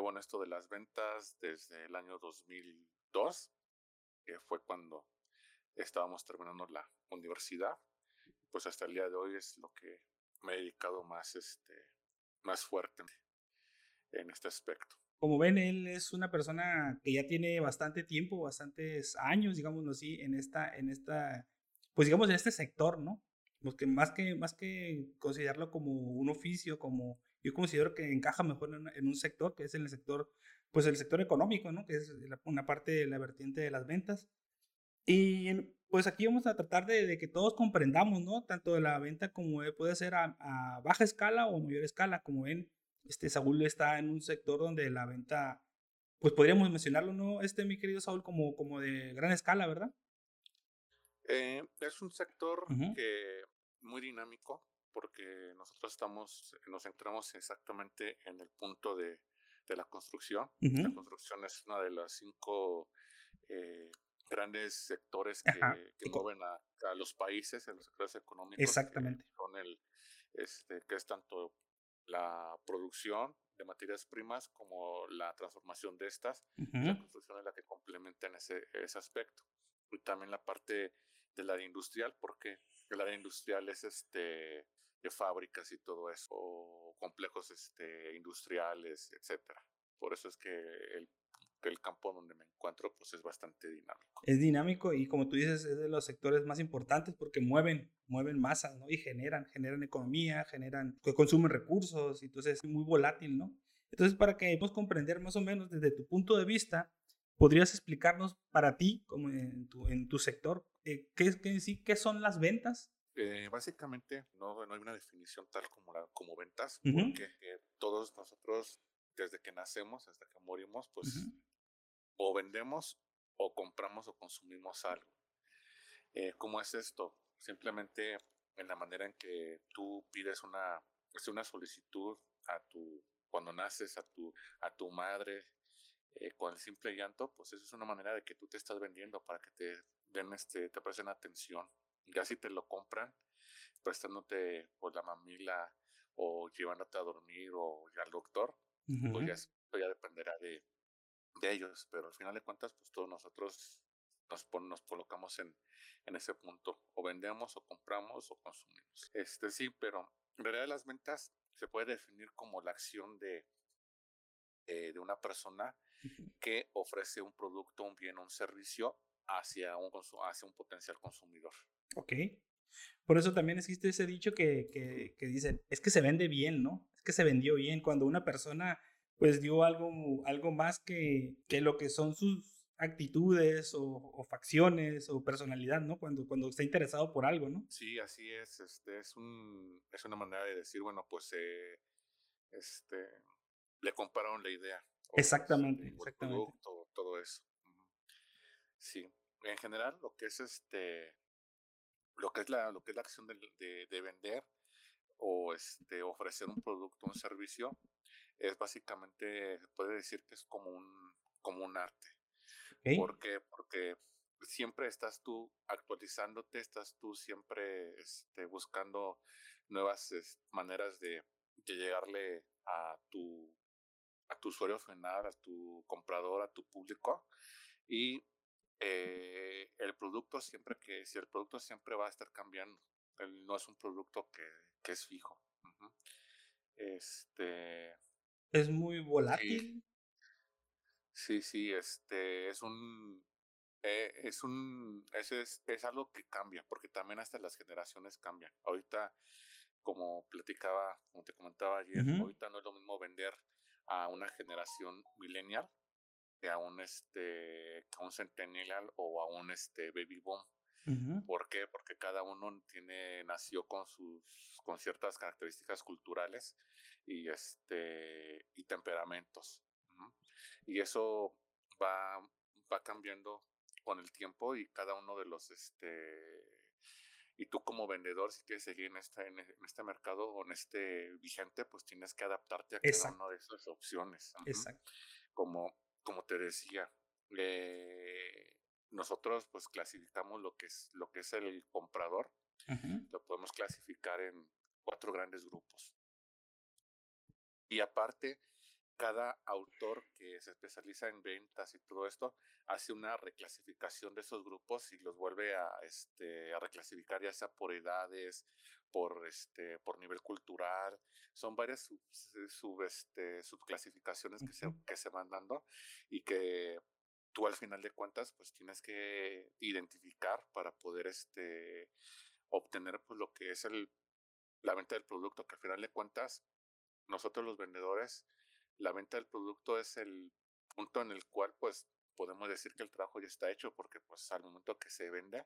llevo en esto de las ventas desde el año 2002, que fue cuando estábamos terminando la universidad. Pues hasta el día de hoy es lo que me he dedicado más, este, más fuerte en este aspecto. Como ven, él es una persona que ya tiene bastante tiempo, bastantes años, digámoslo así, en esta, en esta, pues digamos en este sector, ¿no? Porque más que, más que considerarlo como un oficio, como yo considero que encaja mejor en, un sector, que es en el sector, pues el sector económico, ¿no? Que es una parte de la vertiente de las ventas. Y pues aquí vamos a tratar de, que todos comprendamos, ¿no? Tanto de la venta como puede ser a, a, baja escala o mayor escala. Como ven, este Saúl está en un sector donde la venta, pues podríamos mencionarlo, ¿no? Este, mi querido Saúl, como, como de gran escala, ¿verdad? Eh, es un sector que muy dinámico porque nosotros estamos, nos centramos exactamente en el punto de, de la construcción. La construcción es una de las cinco eh, grandes sectores que, que mueven a, los países en los sectores económicos. Exactamente. Con el, este, que es tanto la producción de materias primas como la transformación de estas. La construcción es la que complementa en ese, ese aspecto. Y también la parte del área industrial, porque el área industrial es este de fábricas y todo eso, o complejos este, industriales, etcétera. Por eso es que el el campo donde me encuentro pues es bastante dinámico. Es dinámico y como tú dices es de los sectores más importantes porque mueven, mueven masas, ¿no? Y generan, generan economía, generan, consumen recursos, entonces es muy volátil, ¿no? Entonces para que podamos comprender más o menos desde tu punto de vista, ¿podrías explicarnos para ti, como en tu, en tu sector, eh, qué, qué, qué son las ventas? Eh, básicamente no, no, hay una definición tal como, la, como ventas, porque eh, todos nosotros desde que nacemos hasta que morimos, pues o vendemos o compramos o consumimos algo. Eh, ¿Cómo es esto? Simplemente en la manera en que tú pides una, una solicitud a tu, cuando naces a tu, a tu madre eh, con el simple llanto, pues eso es una manera de que tú te estás vendiendo para que te den este, te presten atención. Ya si te lo compran, prestándote por pues, la mamila o llevándote a dormir o ya al doctor, pues ya, ya dependerá de, de ellos, pero al final de cuentas, pues todos nosotros nos, nos colocamos en, en ese punto, o vendemos, o compramos, o consumimos. Este sí, pero en realidad las ventas se puede definir como la acción de, eh, de una persona que ofrece un producto, un bien, un servicio hacia un, hacia un potencial consumidor. Ok. Por eso también existe ese dicho que, que, que dicen, es que se vende bien, ¿no? Es que se vendió bien. Cuando una persona pues dio algo, algo más que, que lo que son sus actitudes o, facciones o personalidad, ¿no? Cuando, cuando está interesado por algo, ¿no? Sí, así es. Este, es, un, es una manera de decir, bueno, pues eh, este, le compararon la idea. exactamente, este, exactamente. producto, todo eso. Sí, en general lo que es este, lo que es la, lo que es la acción de, de, de vender o este, ofrecer un producto, un servicio, es básicamente, se puede decir que es como un, como un arte. ¿Por qué? Porque siempre estás tú actualizándote, estás tú siempre este, buscando nuevas maneras de, llegarle a tu, a tu usuario final, a tu comprador, a tu público. Y eh, el producto siempre que, si el producto siempre va a estar cambiando, no es un producto que, que es fijo. Este, es muy volátil. Sí, sí, este es un eh, es un es, es, algo que cambia, porque también hasta las generaciones cambian. Ahorita, como platicaba, como te comentaba ayer, ahorita no es lo mismo vender a una generación millennial que a un este a un centennial o a un este baby boom. ¿Por qué? Porque cada uno tiene, nació con sus, con ciertas características culturales y este, y temperamentos. Y eso va, va cambiando con el tiempo y cada uno de los, este, y tú como vendedor, si quieres seguir en este, en este mercado o en este vigente, pues tienes que adaptarte a cada una de esas opciones. Exacto. Como, como te decía, eh, nosotros pues clasificamos lo que es lo que es el comprador lo podemos clasificar en cuatro grandes grupos. Y aparte cada autor que se especializa en ventas y todo esto hace una reclasificación de esos grupos y los vuelve a, este, a reclasificar ya sea por edades, por, este, por nivel cultural. Son varias sub, este, subclasificaciones que, se, que se van dando y que tú al final de cuentas pues tienes que identificar para poder este, obtener pues lo que es el, la venta del producto, que al final de cuentas nosotros los vendedores la venta del producto es el punto en el cual pues podemos decir que el trabajo ya está hecho porque pues al momento que se vende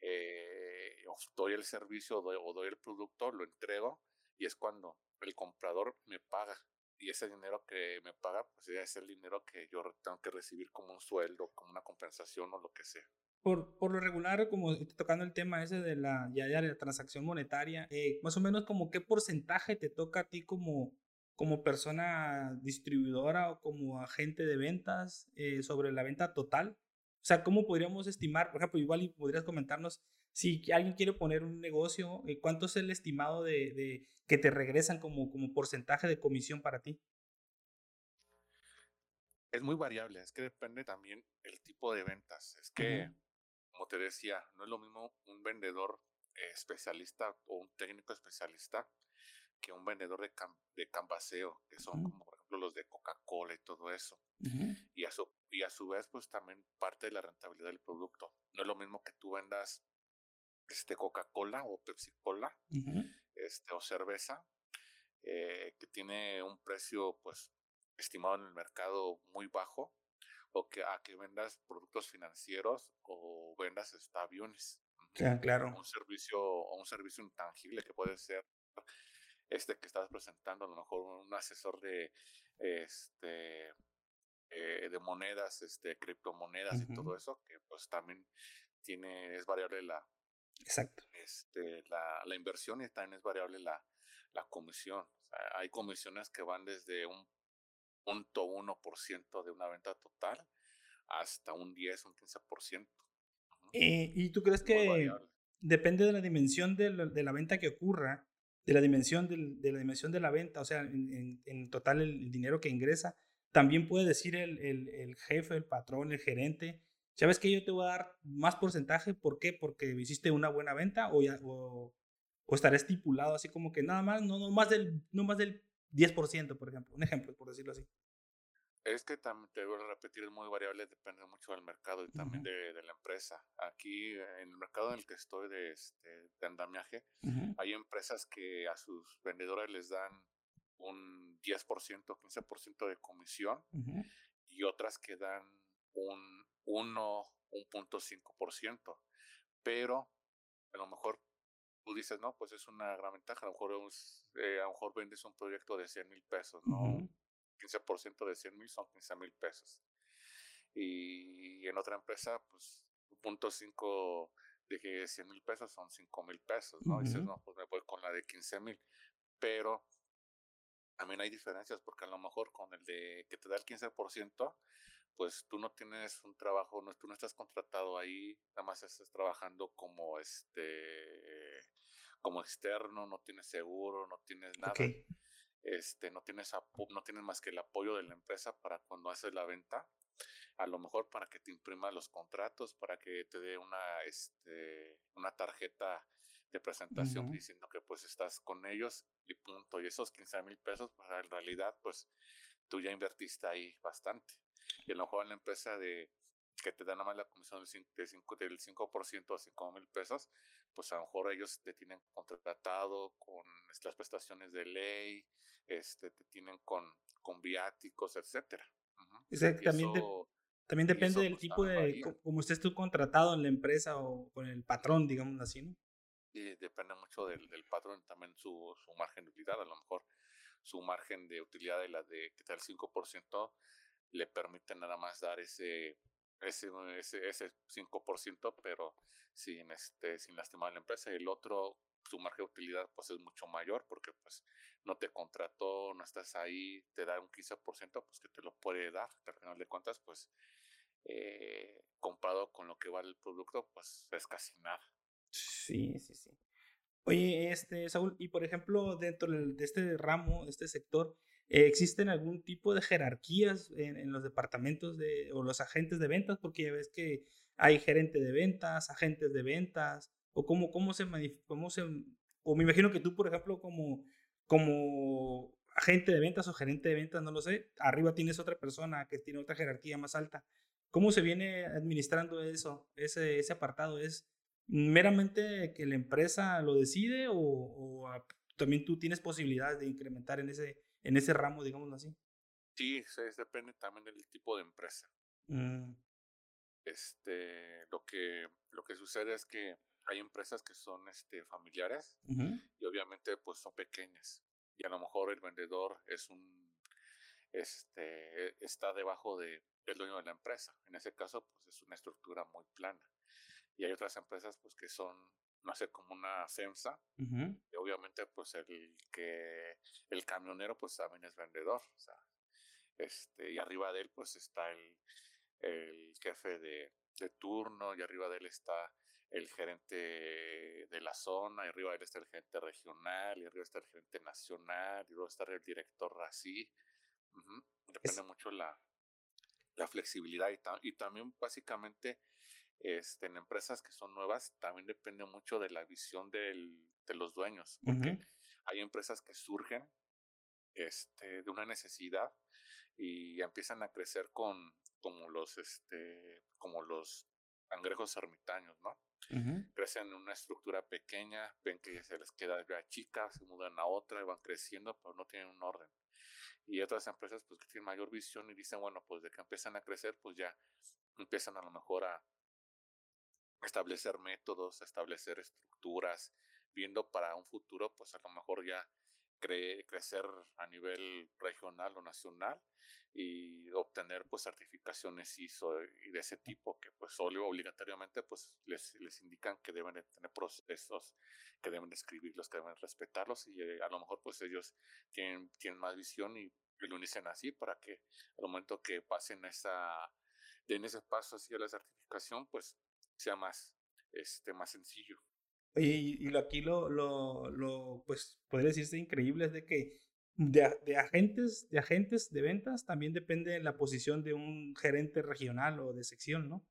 eh, doy el servicio o doy el producto, lo entrego y es cuando el comprador me paga y ese dinero que me paga pues ya es el dinero que yo tengo que recibir como un sueldo, como una compensación o lo que sea. Por, por lo regular, como tocando el tema ese de la, ya de la transacción monetaria, eh, más o menos como qué porcentaje te toca a ti como, como persona distribuidora o como agente de ventas eh, sobre la venta total? O sea, ¿cómo podríamos estimar? Por ejemplo, igual podrías comentarnos si alguien quiere poner un negocio, eh, ¿cuánto es el estimado de, de, que te regresan como, como porcentaje de comisión para ti? Es muy variable, es que depende también el tipo de ventas. Es que, como te decía, no es lo mismo un vendedor especialista o un técnico especialista que un vendedor de, de cambaseo, que son como por ejemplo los de Coca-Cola y todo eso. y, a su, y a su vez, pues también parte de la rentabilidad del producto. No es lo mismo que tú vendas este Coca-Cola o Pepsi-Cola este, o cerveza, eh, que tiene un precio pues estimado en el mercado muy bajo, o que a que vendas productos financieros o vendas aviones. claro. Un servicio, un servicio intangible que puede ser este que estás presentando, a lo mejor un asesor de este eh, de monedas, este, criptomonedas y todo eso, que pues también tiene, es variable la, Exacto. Este, la, la inversión y también es variable la, la comisión. hay comisiones que van desde un punto uno por ciento de una venta total hasta un 10, un 15%. Eh, ¿Y tú crees que depende de la dimensión de la, de la, venta que ocurra, de la dimensión de la dimensión de la venta, o sea, en, en, total el, dinero que ingresa, también puede decir el, el, el, jefe, el patrón, el gerente, ¿sabes que yo te voy a dar más porcentaje? ¿Por qué? Porque hiciste una buena venta o, ya, o, o estipulado así como que nada más, no, no, más del, no más del 10%, por ejemplo, un ejemplo, por decirlo así. Es que también te voy a repetir, es muy variable, depende mucho del mercado y también de, de, la empresa. Aquí, en el mercado en el que estoy de, este, de andamiaje, hay empresas que a sus vendedores les dan un 10%, 15% de comisión y otras que dan un 1, 1.5%. Pero a lo mejor tú dices, no, pues es una gran ventaja. A lo mejor, eh, a lo mejor vendes un proyecto de 100 mil pesos, ¿no? 15% de 100 mil son 15 mil pesos. Y en otra empresa, pues, un punto 5 de 100 mil pesos son 5 mil pesos, ¿no? Dices, no, pues me voy con la de 15 mil. Pero también hay diferencias, porque a lo mejor con el de que te da el 15%, pues tú no tienes un trabajo, no, tú no estás contratado ahí, nada más estás trabajando como este como externo, no tienes seguro, no tienes nada este, no tienes, no tienes más que el apoyo de la empresa para cuando haces la venta, a lo mejor para que te imprima los contratos, para que te dé una, este, una tarjeta de presentación diciendo que pues estás con ellos y punto. Y esos 15 mil pesos, pues en realidad pues tú ya invertiste ahí bastante. Y a lo mejor en la empresa de que te dan nada más la comisión del 5%, del 5 del 5 a 5 mil pesos, pues a lo mejor ellos te tienen contratado con las prestaciones de ley, este, te tienen con, con viáticos, etcétera. también, también depende del pues, tipo de, como estés tú contratado en la empresa o con el patrón, digamos así, ¿no? Y depende mucho del, del patrón, también su, su margen de utilidad, a lo mejor su margen de utilidad de la de que el 5% le permite nada más dar ese ese, ese, ese 5%, pero sin, este, sin lastimar a la empresa. El otro, su margen de utilidad pues es mucho mayor porque pues no te contrató, no estás ahí, te da un 15%, pues que te lo puede dar. Al final de cuentas, pues eh, comparado con lo que vale el producto, pues es casi nada. Sí, sí, sí. Oye, este, Saúl, y por ejemplo, dentro de este ramo, de este sector, ¿existen algún tipo de jerarquías en, los departamentos de, o los agentes de ventas? Porque ya ves que hay gerente de ventas, agentes de ventas, o cómo, cómo, se, cómo se... O me imagino que tú, por ejemplo, como, como agente de ventas o gerente de ventas, no lo sé, arriba tienes otra persona que tiene otra jerarquía más alta. ¿Cómo se viene administrando eso, ese, ese apartado? ¿Es meramente que la empresa lo decide o, también tú tienes posibilidades de incrementar en ese, en ese ramo, digámoslo así? Sí, depende también del tipo de empresa. Mm. Este, lo que, lo que sucede es que hay empresas que son este, familiares y obviamente pues son pequeñas y a lo mejor el vendedor es un este está debajo de, del dueño de la empresa. En ese caso pues es una estructura muy plana. Y hay otras empresas pues que son no sé como una FEMSA obviamente pues el que el camionero pues también es vendedor, o sea, este y arriba de él pues está el, el jefe de, de turno y arriba de él está el gerente de la zona, y arriba de él está el gerente regional, y arriba está el gerente nacional, y luego está el director así. Depende mucho la, la flexibilidad y, y, también básicamente este, en empresas que son nuevas también depende mucho de la visión del, de los dueños, porque hay empresas que surgen este, de una necesidad y empiezan a crecer con como los este como los cangrejos ermitaños, ¿no? Crecen en una estructura pequeña, ven que se les queda ya chica, se mudan a otra y van creciendo, pero no tienen un orden. Y otras empresas pues que tienen mayor visión y dicen, bueno, pues de que empiezan a crecer, pues ya empiezan a lo mejor a establecer métodos, establecer estructuras, viendo para un futuro, pues a lo mejor ya crecer a nivel regional o nacional y obtener pues certificaciones ISO y de ese tipo que pues obligatoriamente pues les, les indican que deben de tener procesos, que deben de escribirlos, que deben respetarlos y eh, a lo mejor pues ellos tienen, tienen más visión y, lo dicen así para que al momento que pasen esa, en ese paso hacia la certificación pues sea más, este, más sencillo. Y, y aquí lo, lo, lo, pues podría decirse increíble es de que de, agentes, de agentes de ventas también depende de la posición de un gerente regional o de sección, ¿no?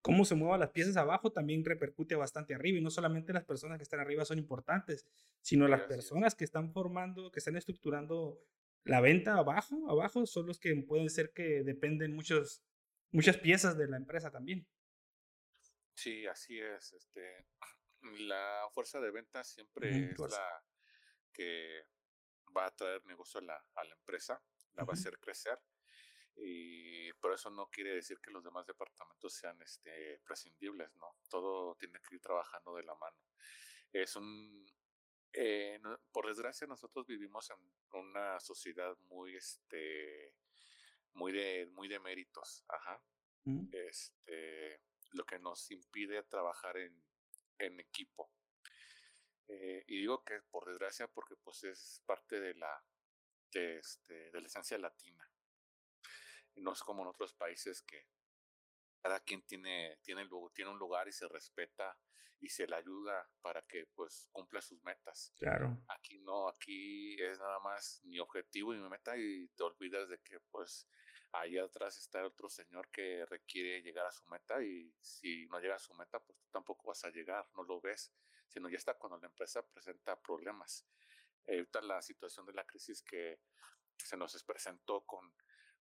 Cómo se muevan las piezas abajo también repercute bastante arriba y no solamente las personas que están arriba son importantes, sino las personas que están formando, que están estructurando la venta abajo, abajo son los que pueden ser que dependen muchos, muchas piezas de la empresa también. Sí, así es. Este, la fuerza de venta siempre es la que va a traer negocio a la, a la empresa, la va a hacer crecer. Y por eso no quiere decir que los demás departamentos sean este, prescindibles, ¿no? Todo tiene que ir trabajando de la mano. Es un, eh, por desgracia nosotros vivimos en una sociedad muy, este, muy de, muy de méritos, ajá. Este, lo que nos impide trabajar en, en equipo. Eh, y digo que por desgracia porque pues es parte de la, de, este, de la esencia latina. No es como en otros países que cada quien tiene, tiene, tiene un lugar y se respeta y se le ayuda para que pues cumpla sus metas. Claro. Aquí no, aquí es nada más mi objetivo y mi meta y te olvidas de que pues ahí atrás está otro señor que requiere llegar a su meta y si no llega a su meta pues tú tampoco vas a llegar, no lo ves sino ya está cuando la empresa presenta problemas. ahorita la situación de la crisis que se nos presentó con,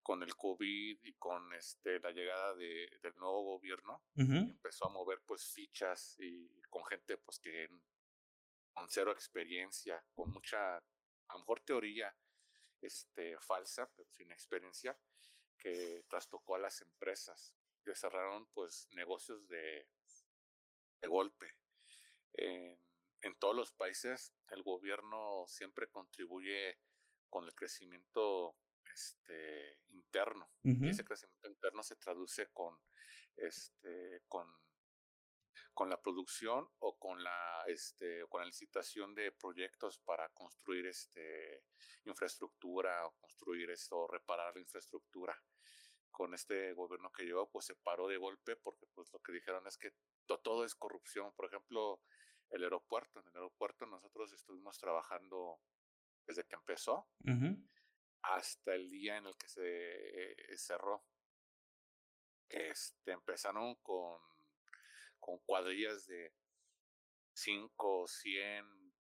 con el COVID y con este, la llegada de, del nuevo gobierno, empezó a mover pues fichas y con gente pues que con cero experiencia, con mucha, a lo mejor teoría este, falsa, pero sin experiencia, que trastocó a las empresas, que cerraron pues negocios de, de golpe, en, todos los países el gobierno siempre contribuye con el crecimiento este, interno. Y ese crecimiento interno se traduce con, este, con, con la producción o con la, este, con la licitación de proyectos para construir este, infraestructura o construir esto, reparar la infraestructura. Con este gobierno que lleva, pues se paró de golpe porque pues lo que dijeron es que todo es corrupción. Por ejemplo, el aeropuerto. En el aeropuerto nosotros estuvimos trabajando desde que empezó. hasta el día en el que se cerró. Este, empezaron con, con cuadrillas de 5, 100,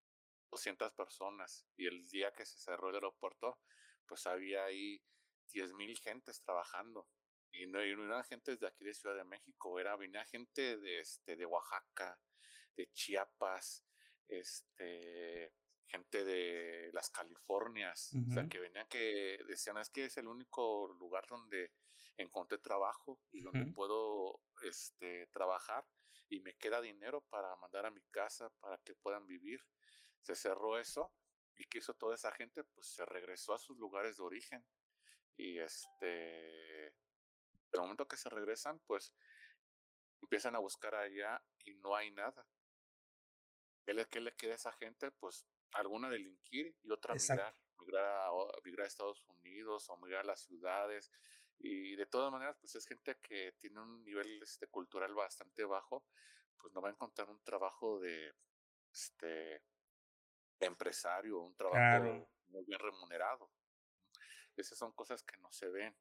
200 personas y el día que se cerró el aeropuerto, pues había ahí 10 mil gentes trabajando. Y no, y no eran gente de aquí de Ciudad de México, era, venía gente de, este, de Oaxaca, de Chiapas, este, gente de las Californias, o sea, que venían que decían, es que es el único lugar donde encontré trabajo y donde puedo este, trabajar y me queda dinero para mandar a mi casa para que puedan vivir. Se cerró eso y que hizo toda esa gente, pues se regresó a sus lugares de origen. Y este, el momento que se regresan, pues empiezan a buscar allá y no hay nada. ¿Qué le, qué le queda a esa gente? Pues alguna delinquir y otra migrar, migrar a, migrar a Estados Unidos o migrar a las ciudades. Y de todas maneras, pues es gente que tiene un nivel este, cultural bastante bajo, pues no va a encontrar un trabajo de este empresario, un trabajo muy bien remunerado. Esas son cosas que no se ven,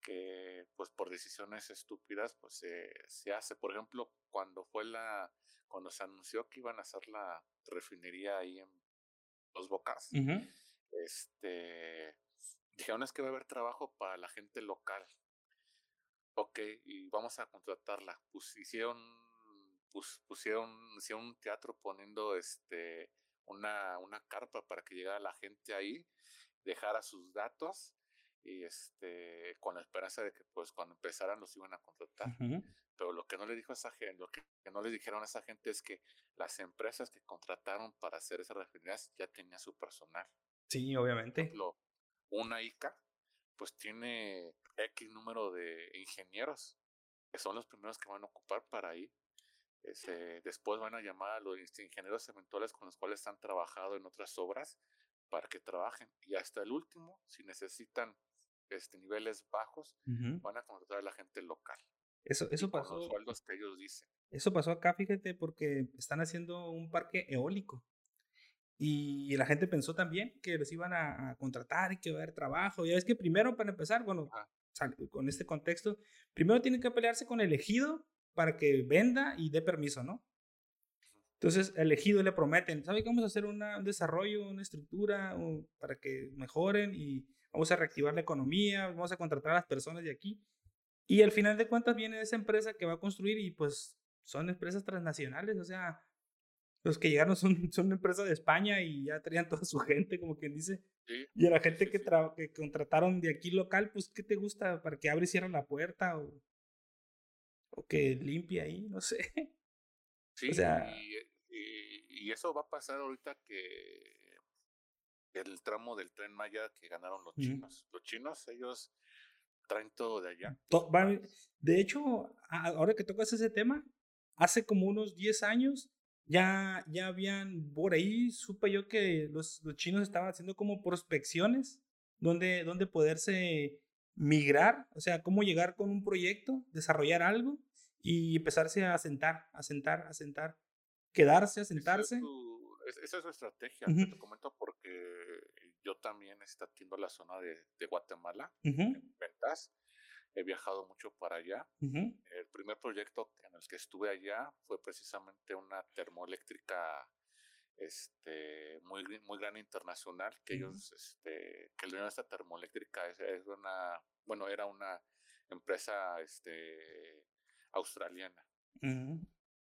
que pues por decisiones estúpidas pues se, se hace. Por ejemplo, cuando fue la, cuando se anunció que iban a hacer la refinería ahí en Los Bocas, este dijeron es que va a haber trabajo para la gente local. Ok, y vamos a contratarla. Pues hicieron, pusieron, hicieron un teatro poniendo este una, una carpa para que llegara la gente ahí, dejara sus datos y este con la esperanza de que pues cuando empezaran los iban a contratar. Pero lo que no le dijo a esa gente, lo que, no le dijeron a esa gente es que las empresas que contrataron para hacer esas refinerías ya tenían su personal. Sí, obviamente una ICA, pues tiene X número de ingenieros, que son los primeros que van a ocupar para ahí. Ese, después van a llamar a los ingenieros eventuales con los cuales han trabajado en otras obras para que trabajen. Y hasta el último, si necesitan este, niveles bajos, van a contratar a la gente local. Eso, eso pasó. Los sueldos que ellos dicen. Eso pasó acá, fíjate, porque están haciendo un parque eólico. Y la gente pensó también que los iban a, contratar y que iba a haber trabajo. Ya es que primero, para empezar, bueno, con este contexto, primero tienen que pelearse con el ejido para que venda y dé permiso, ¿no? Entonces, el ejido le prometen, ¿sabe que vamos a hacer un desarrollo, una estructura para que mejoren y vamos a reactivar la economía, vamos a contratar a las personas de aquí? Y al final de cuentas viene esa empresa que va a construir y pues son empresas transnacionales, o sea, los que llegaron son, son una empresa de España y ya traían toda su gente, como quien dice. y a la gente que, que contrataron de aquí local, pues, ¿qué te gusta? ¿Para que abre y cierre la puerta? O, o que limpie ahí, no sé. Sí, o sea, y, y, eso va a pasar ahorita que el tramo del tren Maya que ganaron los chinos. Los chinos, ellos traen todo de allá. De hecho, ahora que tocas ese tema, hace como unos 10 años ya, ya habían, por ahí supe yo que los, los chinos estaban haciendo como prospecciones donde, donde poderse migrar, o sea, cómo llegar con un proyecto, desarrollar algo y empezarse a sentar, a sentar, a sentar, quedarse, a sentarse. Esa es su, estrategia, te comento porque yo también estoy atiendo la zona de, de Guatemala, en ventas he viajado mucho para allá. El primer proyecto en el que estuve allá fue precisamente una termoeléctrica este, muy, muy grande internacional, que ellos, este, que el dueño de esta termoeléctrica es, una, bueno, era una empresa este, australiana.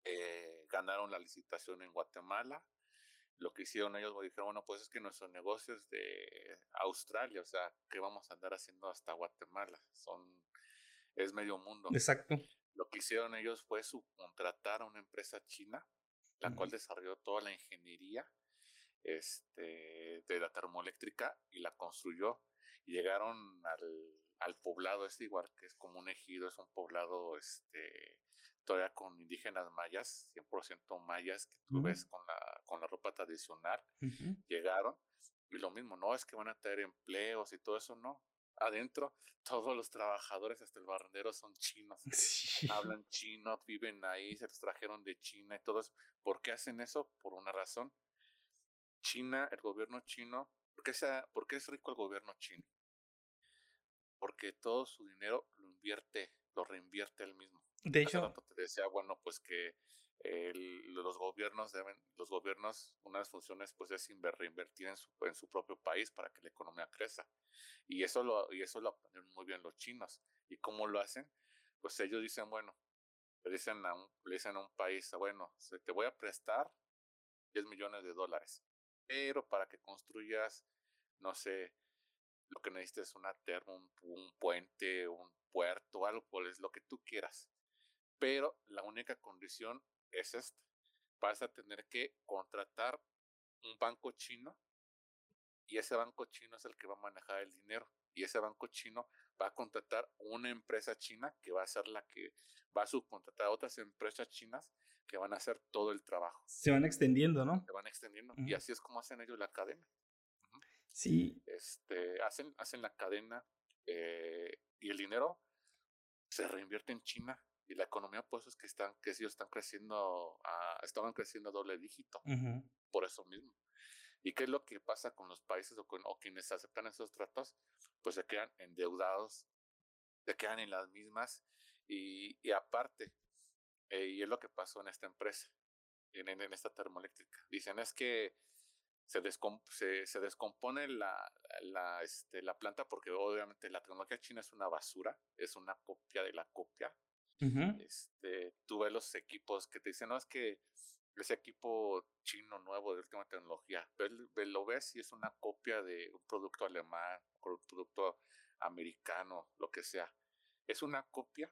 Eh, ganaron la licitación en Guatemala. Lo que hicieron ellos, dijeron, bueno, pues es que nuestro negocio es de Australia, o sea, ¿qué vamos a andar haciendo hasta Guatemala? Son es medio mundo. Exacto. Lo que hicieron ellos fue subcontratar a una empresa china, la cual desarrolló toda la ingeniería este, de la termoeléctrica y la construyó. Y llegaron al, al poblado este igual que es como un ejido, es un poblado este, todavía con indígenas mayas, 100% mayas, que tú ves con la, con la ropa tradicional. Llegaron y lo mismo, no es que van a tener empleos y todo eso, no adentro todos los trabajadores, hasta el barrendero, son chinos. Hablan chino, viven ahí, se los trajeron de China y todo eso. ¿Por qué hacen eso? Por una razón. China, el gobierno chino, ¿por qué, sea, ¿por qué es rico el gobierno chino? porque todo su dinero lo invierte, lo reinvierte él mismo. De hecho, te decía, bueno, pues que los gobiernos deben, los gobiernos, una de las funciones pues es reinvertir en su, en su propio país para que la economía crezca. Y eso lo, y eso lo aprendieron muy bien los chinos. ¿Y cómo lo hacen? Pues ellos dicen, bueno, le dicen a un, le dicen a un país, bueno, te voy a prestar 10 millones de dólares, pero para que construyas, no sé, lo que necesites es una terma, un, puente, un puerto, algo, pues lo que tú quieras. Pero la única condición es esta. Vas a tener que contratar un banco chino y ese banco chino es el que va a manejar el dinero y ese banco chino va a contratar una empresa china que va a ser la que va a subcontratar a otras empresas chinas que van a hacer todo el trabajo. Se van extendiendo, ¿no? Se van extendiendo. Y así es como hacen ellos la cadena. Sí. Este, hacen, hacen la cadena eh, y el dinero se reinvierte en China y la economía pues es que están que ellos están creciendo a, estaban creciendo a doble dígito por eso mismo. Y qué es lo que pasa con los países o, con, o quienes aceptan esos tratos pues se quedan endeudados se quedan en las mismas y, y aparte eh, y es lo que pasó en esta empresa en, en, esta termoeléctrica. Dicen es que se, se, se, descompone la, la, este, la planta porque obviamente la tecnología china es una basura, es una copia de la copia este, tú ves los equipos que te dicen, no, es que ese equipo chino nuevo de última tecnología, lo ves y es una copia de un producto alemán, un producto americano, lo que sea. Es una copia,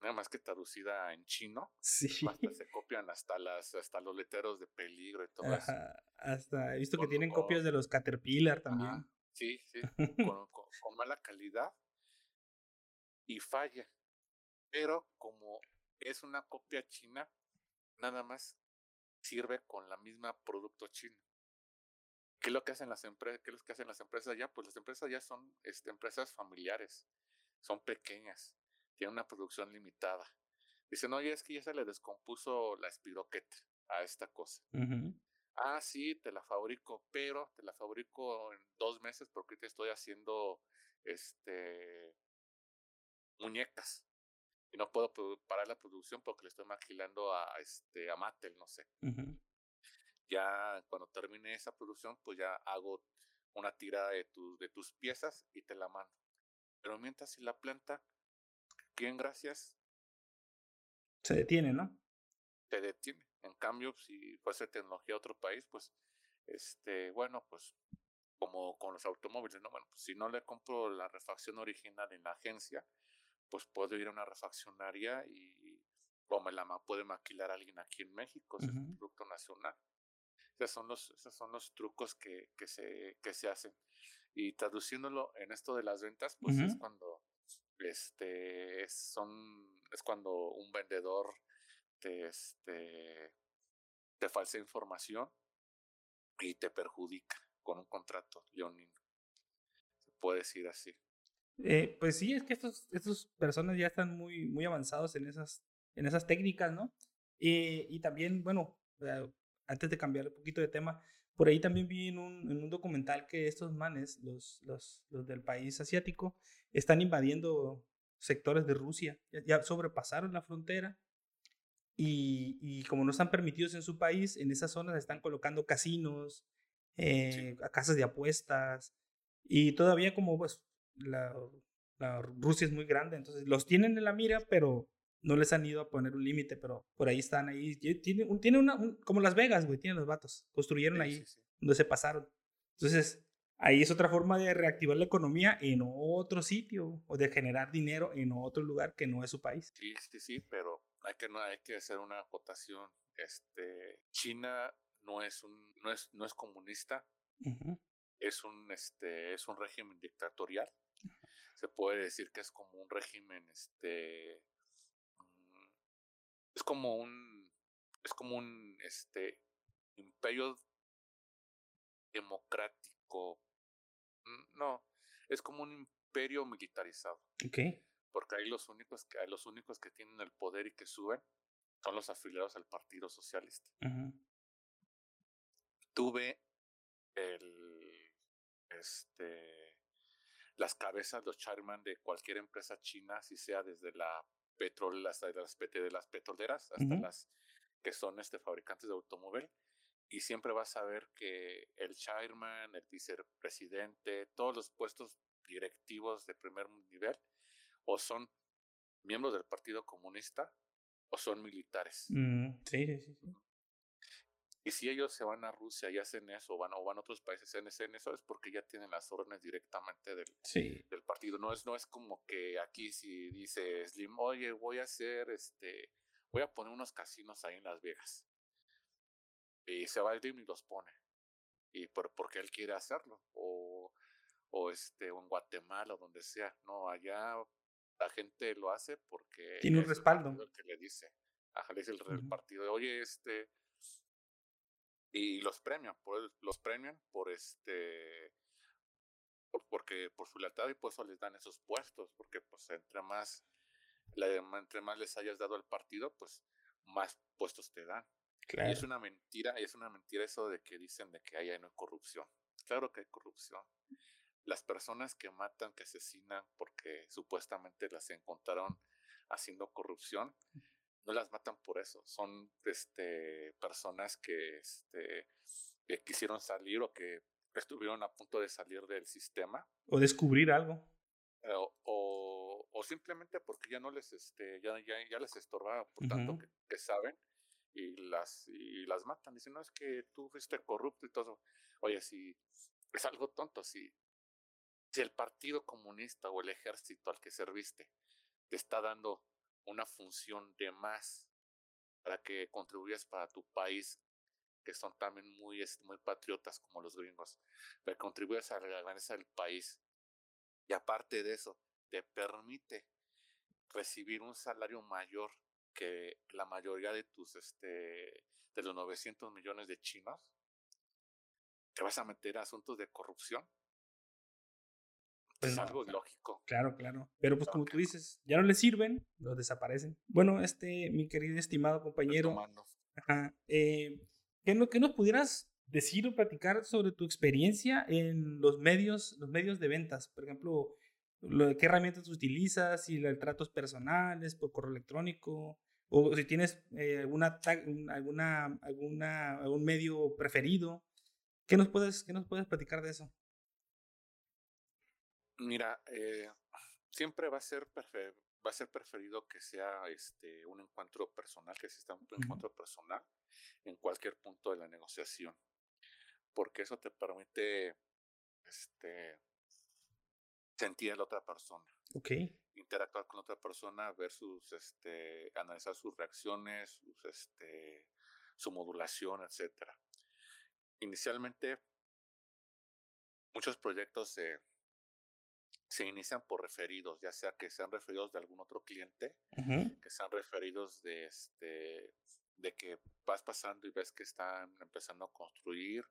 nada más que traducida en chino. Sí. Hasta se copian hasta las, hasta los letreros de peligro y todo eso. Hasta he visto que tienen copias de los Caterpillar también. sí, sí, con mala calidad y falla. Pero como es una copia china, nada más sirve con la misma producto chino. ¿Qué es lo que hacen las empresas? ¿Qué es lo que hacen las empresas ya? Pues las empresas ya son este, empresas familiares, son pequeñas, tienen una producción limitada. Dicen, oye, es que ya se le descompuso la espiroqueta a esta cosa. Ah, sí, te la fabrico, pero te la fabrico en dos meses porque te estoy haciendo este muñecas y no puedo parar la producción porque le estoy maquilando a, este, a Mattel, no sé. Ya cuando termine esa producción, pues ya hago una tirada de, tu, de tus piezas y te la mando. Pero mientras si la planta, bien gracias. Se detiene, ¿no? Se detiene. En cambio, si fuese tecnología a otro país, pues, este, bueno, pues como con los automóviles, ¿no? Bueno, pues si no le compro la refacción original en la agencia, pues puedo ir a una refaccionaria y o me la puede maquilar alguien aquí en México, es un producto nacional. Esos son los, esos son los trucos que, que, se, que se hacen. Y traduciéndolo en esto de las ventas, pues es cuando este son es cuando un vendedor te este te falsa información y te perjudica con un contrato leonino. Se puede decir así. Eh, pues sí, es que estos, estos personas ya están muy, muy avanzados en esas, en esas técnicas, ¿no? Eh, y también, bueno, eh, antes de cambiar un poquito de tema, por ahí también vi en un, en un documental que estos manes, los, los, los, del país asiático, están invadiendo sectores de Rusia, ya, sobrepasaron la frontera y, y, como no están permitidos en su país, en esas zonas están colocando casinos, casas de apuestas y todavía como pues la, la Rusia es muy grande, entonces los tienen en la mira, pero no les han ido a poner un límite, pero por ahí están ahí. Tiene, tiene una, como Las Vegas, güey, tienen los vatos. Construyeron ahí donde se pasaron. Entonces, ahí es otra forma de reactivar la economía en otro sitio o de generar dinero en otro lugar que no es su país. Sí, sí, sí, pero hay que, no, hay que hacer una acotación. Este, China no es, un, no es, no es comunista, es, un, este, es un régimen dictatorial se puede decir que es como un régimen, este, mm, es como un, es como un, este, imperio democrático, mm, no, es como un imperio militarizado. Okay. Porque hay los únicos que, los únicos que tienen el poder y que suben son los afiliados al Partido Socialista. Tuve el, este, las cabezas, los chairman de cualquier empresa china, si sea desde la petrol, hasta de las, de las petroleras, hasta las que son este, fabricantes de automóvil, y siempre vas a ver que el chairman, el vicepresidente, todos los puestos directivos de primer nivel, o son miembros del Partido Comunista o son militares. Mm, sí, sí, sí. Y si ellos se van a Rusia y hacen eso, o van, o van a otros países en, en eso, es porque ya tienen las órdenes directamente del, del partido. No es, no es como que aquí si dice Slim, oye, voy a hacer este, voy a poner unos casinos ahí en Las Vegas. Y se va Slim y los pone. Y por, porque él quiere hacerlo. O, o este, o en Guatemala, o donde sea. No, allá la gente lo hace porque tiene un respaldo. El que le dice, ajá, le dice el, partido, oye, este, y los premian, por, los premian por este porque por su lealtad y por eso les dan esos puestos, porque pues entre más entre más les hayas dado al partido, pues más puestos te dan. Y es una mentira, es una mentira eso de que dicen de que ahí no hay corrupción. Claro que hay corrupción. Las personas que matan, que asesinan porque supuestamente las encontraron haciendo corrupción, no las matan por eso, son este, personas que, este, quisieron salir o que estuvieron a punto de salir del sistema. O descubrir algo. Eh, o, o, simplemente porque ya no les, este, ya, ya, ya les estorbaba por tanto que, saben y las, y las matan. Dicen, no, es que tú fuiste corrupto y todo. Oye, si es algo tonto, si, si el Partido Comunista o el ejército al que serviste te está dando una función de más para que contribuyas para tu país, que son también muy, muy patriotas como los gringos, para que contribuyas a la grandeza del país. Y aparte de eso, te permite recibir un salario mayor que la mayoría de tus, este, de los 900 millones de chinos, te vas a meter a asuntos de corrupción es algo lógico. Claro, claro. Pero pues como tú dices, ya no les sirven, los desaparecen. Bueno, este, mi querido estimado compañero. Ajá, eh, ¿qué, no, ¿Qué nos pudieras decir o platicar sobre tu experiencia en los medios, los medios de ventas? Por ejemplo, lo, ¿qué herramientas utilizas? Si el tratos personales, por correo electrónico, o si tienes eh, alguna, alguna, alguna, algún medio preferido. ¿Qué nos puedes, qué nos puedes platicar de eso? Mira, eh, siempre va a ser va a ser preferido que sea este un encuentro personal, que exista un encuentro personal en cualquier punto de la negociación, porque eso te permite este sentir a la otra persona. Okay. Interactuar con la otra persona, ver sus, este, analizar sus reacciones, sus, este, su modulación, etcétera. Inicialmente, muchos proyectos se se inician por referidos, ya sea que sean referidos de algún otro cliente, que sean referidos de este de que vas pasando y ves que están empezando a construir,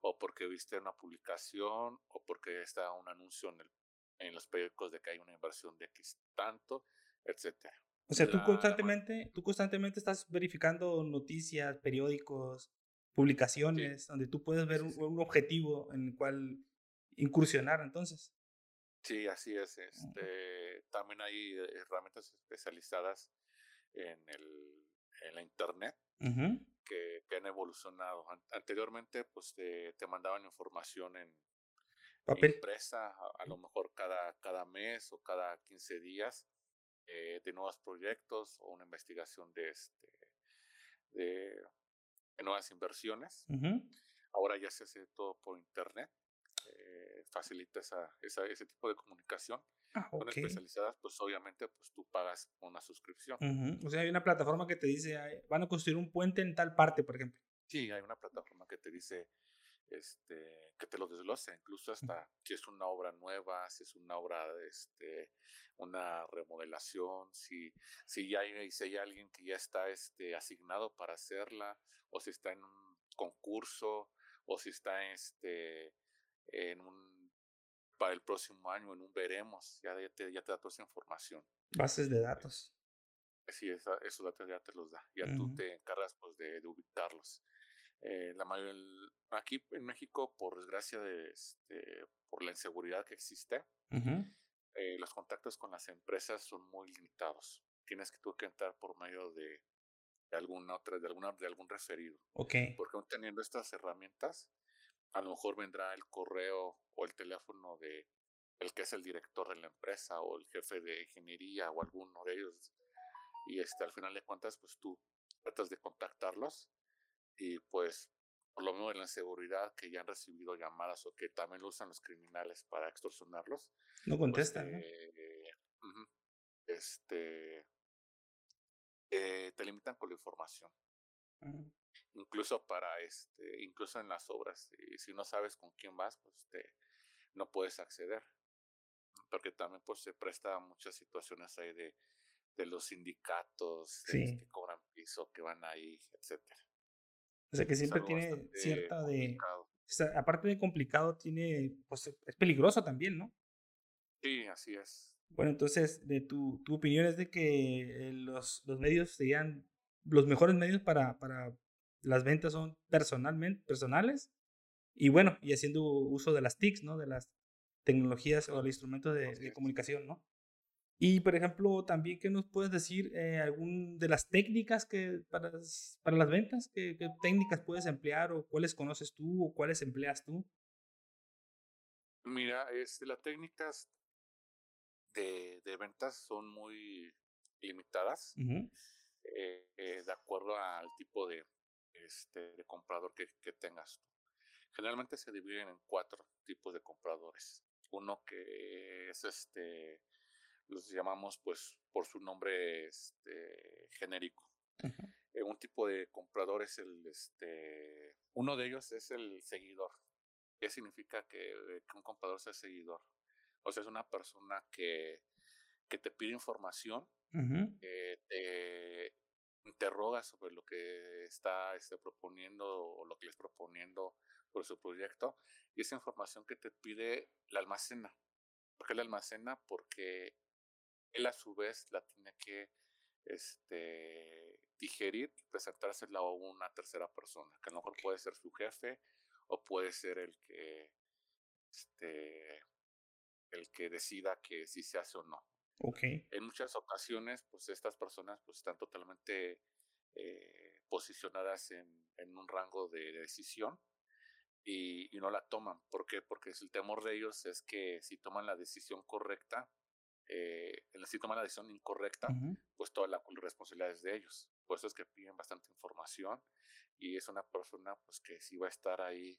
o porque viste una publicación, o porque está un anuncio en, el, en los periódicos de que hay una inversión de X tanto, etcétera. O sea, tú constantemente, tú constantemente estás verificando noticias, periódicos, publicaciones, donde tú puedes ver un, objetivo en el cual incursionar entonces. Sí, así es. Este, también hay herramientas especializadas en, el, en la internet que, que, han evolucionado. Anteriormente, pues te, te mandaban información en papel impresa, a, lo mejor cada, cada mes o cada 15 días, eh, de nuevos proyectos o una investigación de este de, nuevas inversiones. Ahora ya se hace todo por internet facilita esa, esa, ese tipo de comunicación. Ah, Son especializadas, pues obviamente pues tú pagas una suscripción. O sea, hay una plataforma que te dice, van a construir un puente en tal parte, por ejemplo. Sí, hay una plataforma que te dice, este, que te lo desglosa, incluso hasta si es una obra nueva, si es una obra, este, una remodelación, si, si ya hay, si hay alguien que ya está este, asignado para hacerla, o si está en un concurso, o si está este, en un para el próximo año, en un veremos, ya, te, ya te da toda esa información. Bases de datos. Sí, esos datos ya te los da, ya tú te encargas pues, de, ubicarlos. Eh, la aquí en México, por desgracia, de este, por la inseguridad que existe, eh, los contactos con las empresas son muy limitados. Tienes que tú que entrar por medio de, alguna otra, de alguna, de algún referido. Okay. Porque teniendo estas herramientas, a lo mejor vendrá el correo o el teléfono de el que es el director de la empresa o el jefe de ingeniería o alguno de ellos. Y este, al final de cuentas, pues tú tratas de contactarlos y pues por lo menos en la seguridad que ya han recibido llamadas o que también lo usan los criminales para extorsionarlos. No pues, contestan. Eh, este, eh, te limitan con la información. Incluso para este, incluso en las obras, y si no sabes con quién vas, pues te, no puedes acceder. Porque también pues se presta a muchas situaciones ahí de, de los sindicatos que cobran piso, que van ahí, etcétera. O sea que siempre tiene cierta de. aparte de complicado, tiene. Pues es peligroso también, ¿no? Sí, así es. Bueno, entonces, de tu, tu opinión es de que eh, los, los medios serían. Los mejores medios para, para las ventas son personalmente, personales. Y bueno, y haciendo uso de las TICs, ¿no? De las tecnologías o los instrumentos de, de comunicación, ¿no? Y, por ejemplo, también, ¿qué nos puedes decir eh, algún de las técnicas que para, para las ventas? ¿qué, técnicas puedes emplear o cuáles conoces tú o cuáles empleas tú? Mira, este, las técnicas de, de ventas son muy limitadas eh, eh, de acuerdo al tipo de, este, de comprador que, que tengas Generalmente se dividen en cuatro tipos de compradores. Uno que es este los llamamos pues por su nombre este, genérico. Eh, un tipo de comprador es el, este, uno de ellos es el seguidor. ¿Qué significa que, un comprador sea seguidor? O sea, es una persona que, que te pide información, que te interroga sobre lo que está este, proponiendo o lo que le es proponiendo por su proyecto, y esa información que te pide la almacena. ¿Por qué la almacena? Porque él a su vez la tiene que este, digerir y presentársela a una tercera persona, que a lo mejor puede ser su jefe o puede ser el que, este, el que decida que si se hace o no. Okay. En muchas ocasiones, pues estas personas pues, están totalmente eh, posicionadas en, en, un rango de, decisión y, y, no la toman. ¿Por qué? Porque el temor de ellos es que si toman la decisión correcta, eh, si toman la decisión incorrecta, pues toda la responsabilidad es de ellos. Por eso es que piden bastante información y es una persona pues que si va a estar ahí,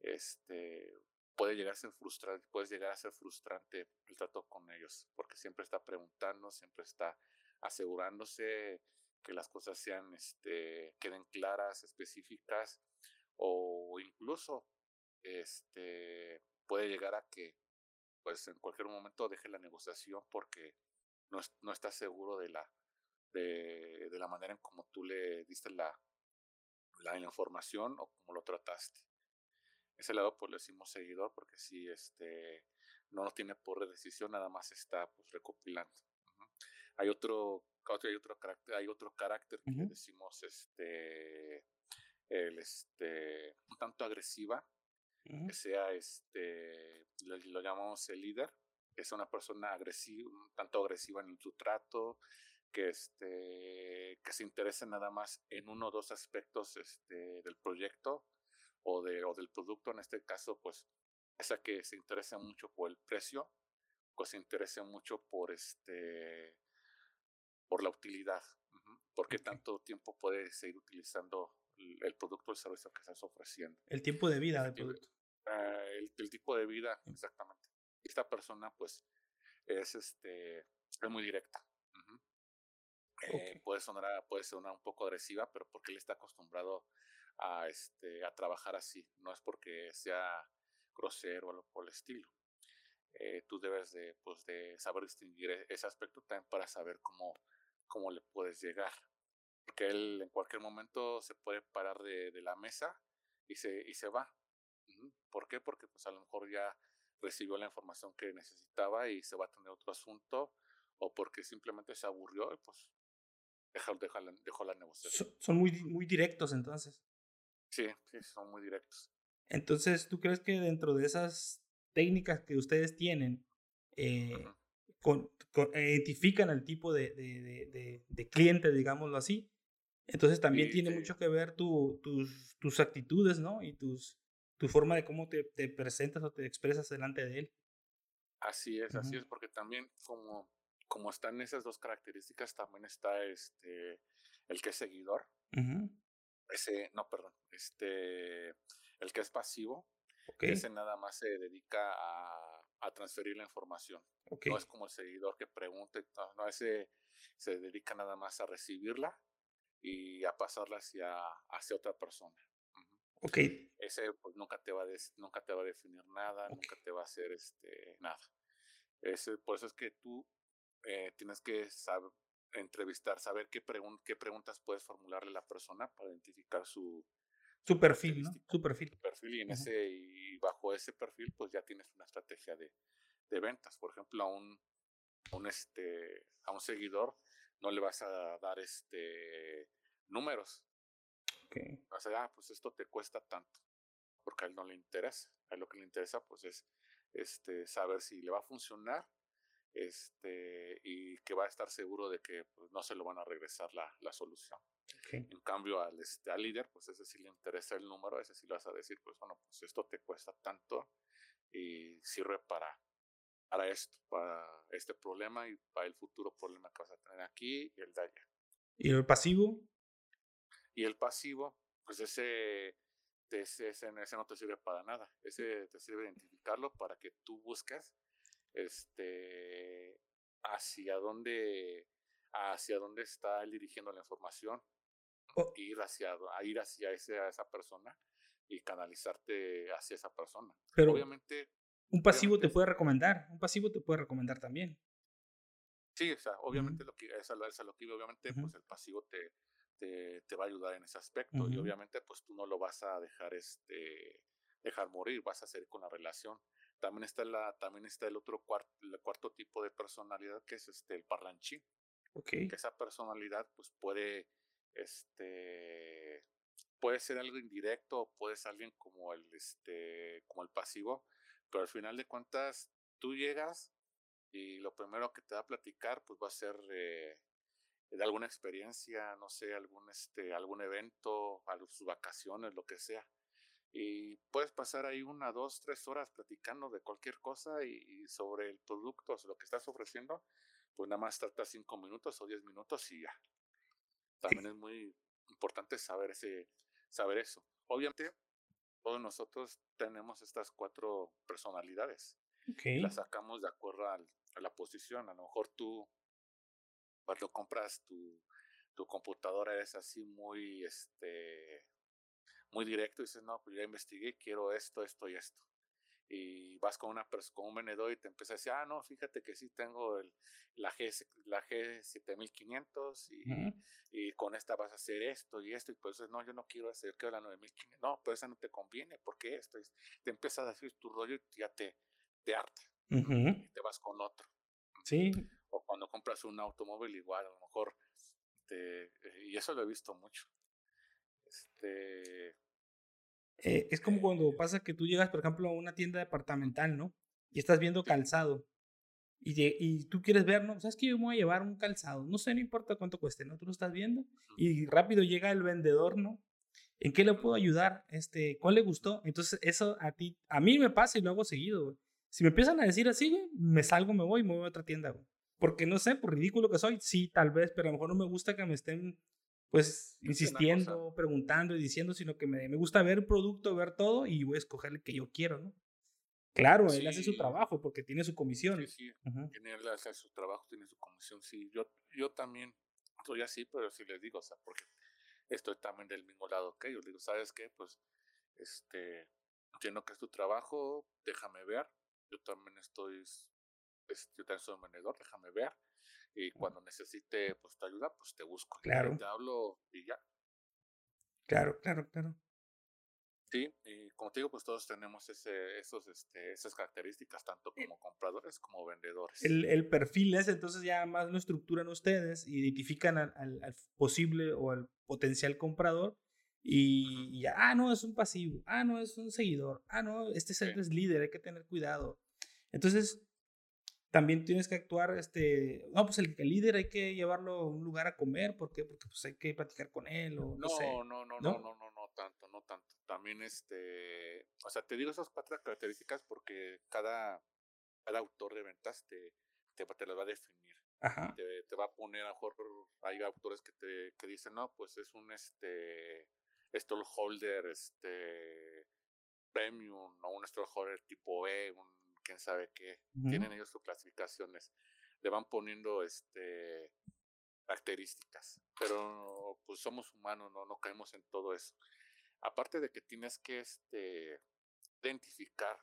este, puede llegar a ser frustrante, puede llegar a ser frustrante el trato con ellos, porque siempre está preguntando, siempre está asegurándose que las cosas sean, este, queden claras, específicas, o incluso, este, puede llegar a que pues en cualquier momento deje la negociación porque no, no estás seguro de la, de, de, la manera en cómo tú le diste la, la, información o cómo lo trataste. Ese lado pues le decimos seguidor porque si este, no lo tiene por decisión, nada más está pues recopilando. Hay otro, hay otro carácter, hay otro carácter que le decimos este, el, este, un tanto agresiva, que sea este, lo, llamamos el líder, que es una persona agresiva, tanto agresiva en su trato, que, este, que se interese nada más en uno o dos aspectos este, del proyecto o, de, o del producto, en este caso, pues esa que se interesa mucho por el precio, o se interesa mucho por este por la utilidad, por qué tanto tiempo puede seguir utilizando el producto o el servicio que estás ofreciendo. El tiempo de vida del producto. Ah, el, tipo de vida, exactamente. Esta persona, pues, es este, es muy directa. Eh, puede sonar, puede sonar un poco agresiva, pero porque él está acostumbrado a, este, a trabajar así. No es porque sea grosero o algo por el estilo. Eh, tú debes de, pues, de saber distinguir e, ese aspecto también para saber cómo, cómo le puedes llegar. Porque él en cualquier momento se puede parar de, de la mesa y se, y se va. ¿Por qué? Porque pues a lo mejor ya recibió la información que necesitaba y se va a tener otro asunto, o porque simplemente se aburrió y pues dejó, dejó, dejó la negociación. Son muy, muy directos entonces. Sí, sí, son muy directos. Entonces, ¿tú crees que dentro de esas técnicas que ustedes tienen, eh, con, identifican el tipo de, de, de, cliente, digámoslo así? Entonces también tiene mucho que ver tu, tus, tus actitudes, ¿no? Y tus, tu forma de cómo te, te presentas o te expresas delante de él. Así es, así es, porque también como, como están esas dos características, también está este el que es seguidor. Ese, no, perdón, este el que es pasivo, ese nada más se dedica a, a transferir la información. No es como el seguidor que pregunta, no, ese se dedica nada más a recibirla y a pasarla hacia, hacia otra persona. Ok. Ese pues nunca te va a, nunca te va a definir nada, nunca te va a hacer este, nada. Ese, por eso es que tú eh, tienes que saber, entrevistar, saber qué, qué preguntas puedes formularle a la persona para identificar su, su perfil, ¿no? Su perfil. perfil y, en ese, y bajo ese perfil pues ya tienes una estrategia de, de ventas. Por ejemplo, a un, un, este, a un seguidor no le vas a dar este números, Okay. O sea, ah, pues esto te cuesta tanto, porque a él no le interesa. A él lo que le interesa, pues es este, saber si le va a funcionar este, y que va a estar seguro de que pues, no se lo van a regresar la, la solución. En cambio, al, este, al líder, pues ese sí le interesa el número, ese sí le vas a decir, pues bueno, pues esto te cuesta tanto y sirve para, para esto, para este problema y para el futuro problema que vas a tener aquí y el de allá. ¿Y el pasivo? Y el pasivo, pues ese, ese, ese, no te sirve para nada. Ese te sirve identificarlo para que tú busques este, hacia dónde, hacia dónde está él dirigiendo la información. Oh. Ir hacia, ir hacia ese, a esa persona y canalizarte hacia esa persona. Pero obviamente. Un pasivo te puede recomendar. Un pasivo te puede recomendar también. Sí, o sea, obviamente lo que es lo que obviamente, pues el pasivo te, te, va a ayudar en ese aspecto. Y obviamente, pues tú no lo vas a dejar, este, dejar morir, vas a hacer con la relación. También está, la, también está el otro cuarto, el cuarto tipo de personalidad que es este, el parlanchín. Okay. Que esa personalidad, pues puede, este, puede ser algo indirecto, puede ser alguien como el, este, como el pasivo, pero al final de cuentas, tú llegas y lo primero que te va a platicar, pues va a ser eh, de alguna experiencia, no sé, algún, este, algún evento, sus vacaciones, lo que sea. Y puedes pasar ahí una, dos, tres horas platicando de cualquier cosa y, sobre el producto, o lo que estás ofreciendo, pues nada más trata cinco minutos o diez minutos y ya. También es muy importante saber, ese, saber eso. Obviamente, todos nosotros tenemos estas cuatro personalidades. Okay. las sacamos de acuerdo a la posición. A lo mejor tú cuando compras tu, tu computadora es así muy, este, muy directo y dices, no, pues ya investigué, quiero esto, esto y esto. Y vas con, una, con un vendedor y te empieza a decir, ah, no, fíjate que sí tengo el, la, G, la G7500 y, y con esta vas a hacer esto y esto. Y pues no, yo no quiero hacer, quiero la 9500. No, pero esa no te conviene, porque esto. te empieza a decir tu rollo y ya te, te harta. Y te vas con otro. Sí o cuando compras un automóvil igual, a lo mejor, este, eh, y eso lo he visto mucho. Este, eh, es como cuando pasa que tú llegas, por ejemplo, a una tienda departamental, ¿no? Y estás viendo calzado. Y, y tú quieres ver, ¿no? ¿Sabes que yo me voy a llevar un calzado? No sé, no importa cuánto cueste, ¿no? Tú lo estás viendo. Y rápido llega el vendedor, ¿no? ¿En qué le puedo ayudar? Este, ¿Cuál le gustó? Entonces, eso a ti, a mí me pasa y lo hago seguido, güey. Si me empiezan a decir así, güey, me salgo, me voy y me voy a otra tienda, güey. Porque no sé, por ridículo que soy, sí, tal vez, pero a lo mejor no me gusta que me estén, pues, insistiendo, preguntando y diciendo, sino que me, me, gusta ver el producto, ver todo y voy a escoger el que yo quiero, ¿no? Claro, él hace su trabajo porque tiene su comisión. Sí, sí. él hace su trabajo, tiene su comisión. Sí, yo, yo también soy así, pero sí les digo, o sea, porque estoy también del mismo lado que ellos. Digo, ¿sabes qué? Pues, este, entiendo que es tu trabajo, déjame ver. Yo también estoy pues, yo también soy un vendedor, déjame ver. Y cuando necesite pues tu ayuda, pues te busco. Claro. Te hablo y ya. Claro, claro, claro. Sí, y como te digo, pues todos tenemos ese, esos, este, esas características, tanto eh como compradores como vendedores. El, el perfil es, entonces ya más lo estructuran ustedes, identifican al, al, al, posible o al potencial comprador Y, ya, ah, no, es un pasivo, ah, no, es un seguidor, ah, no, este es, es líder, hay que tener cuidado. Entonces, también tienes que actuar, este, no, pues el, líder hay que llevarlo a un lugar a comer, ¿por qué? Porque pues hay que platicar con él o no, no sé. No, no, no, no, no, no, no tanto, no tanto. También, este, o sea, te digo esas cuatro características porque cada, cada autor de ventas te, te, te las va a definir. Ajá. Te, te, va a poner, a lo mejor hay autores que te que dicen, no, pues es un, este, stallholder, este, premium o un stallholder tipo E, un quién sabe qué. Tienen ellos sus clasificaciones. Le van poniendo este características. Pero pues somos humanos, no, no caemos en todo eso. Aparte de que tienes que este, identificar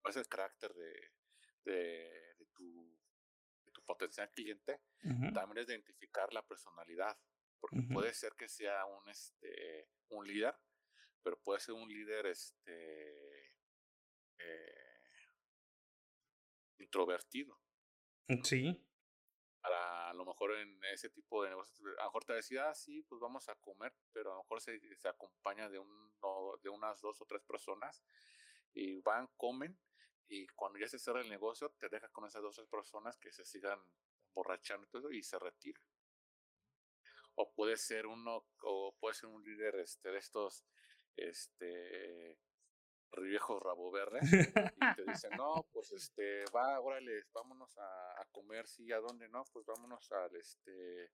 cuál es el carácter de, de, tu, de tu potencial cliente, también es identificar la personalidad. Porque puede ser que sea un, este, un líder, pero puede ser un líder este, eh, introvertido. Mm, sí. Para a lo mejor en ese tipo de negocios, a lo mejor te decía, ah, sí, pues vamos a comer, pero a lo mejor se, se acompaña de, un, de unas dos o tres personas y van, comen y cuando ya se cierra el negocio te deja con esas dos o tres personas que se sigan borrachando y todo y se retira. O puede ser uno, o puede ser un líder este, de estos este, viejo rabo verde y te dicen, no, pues este, va, órale, vámonos a, a, comer, sí, ¿a dónde no? Pues vámonos al este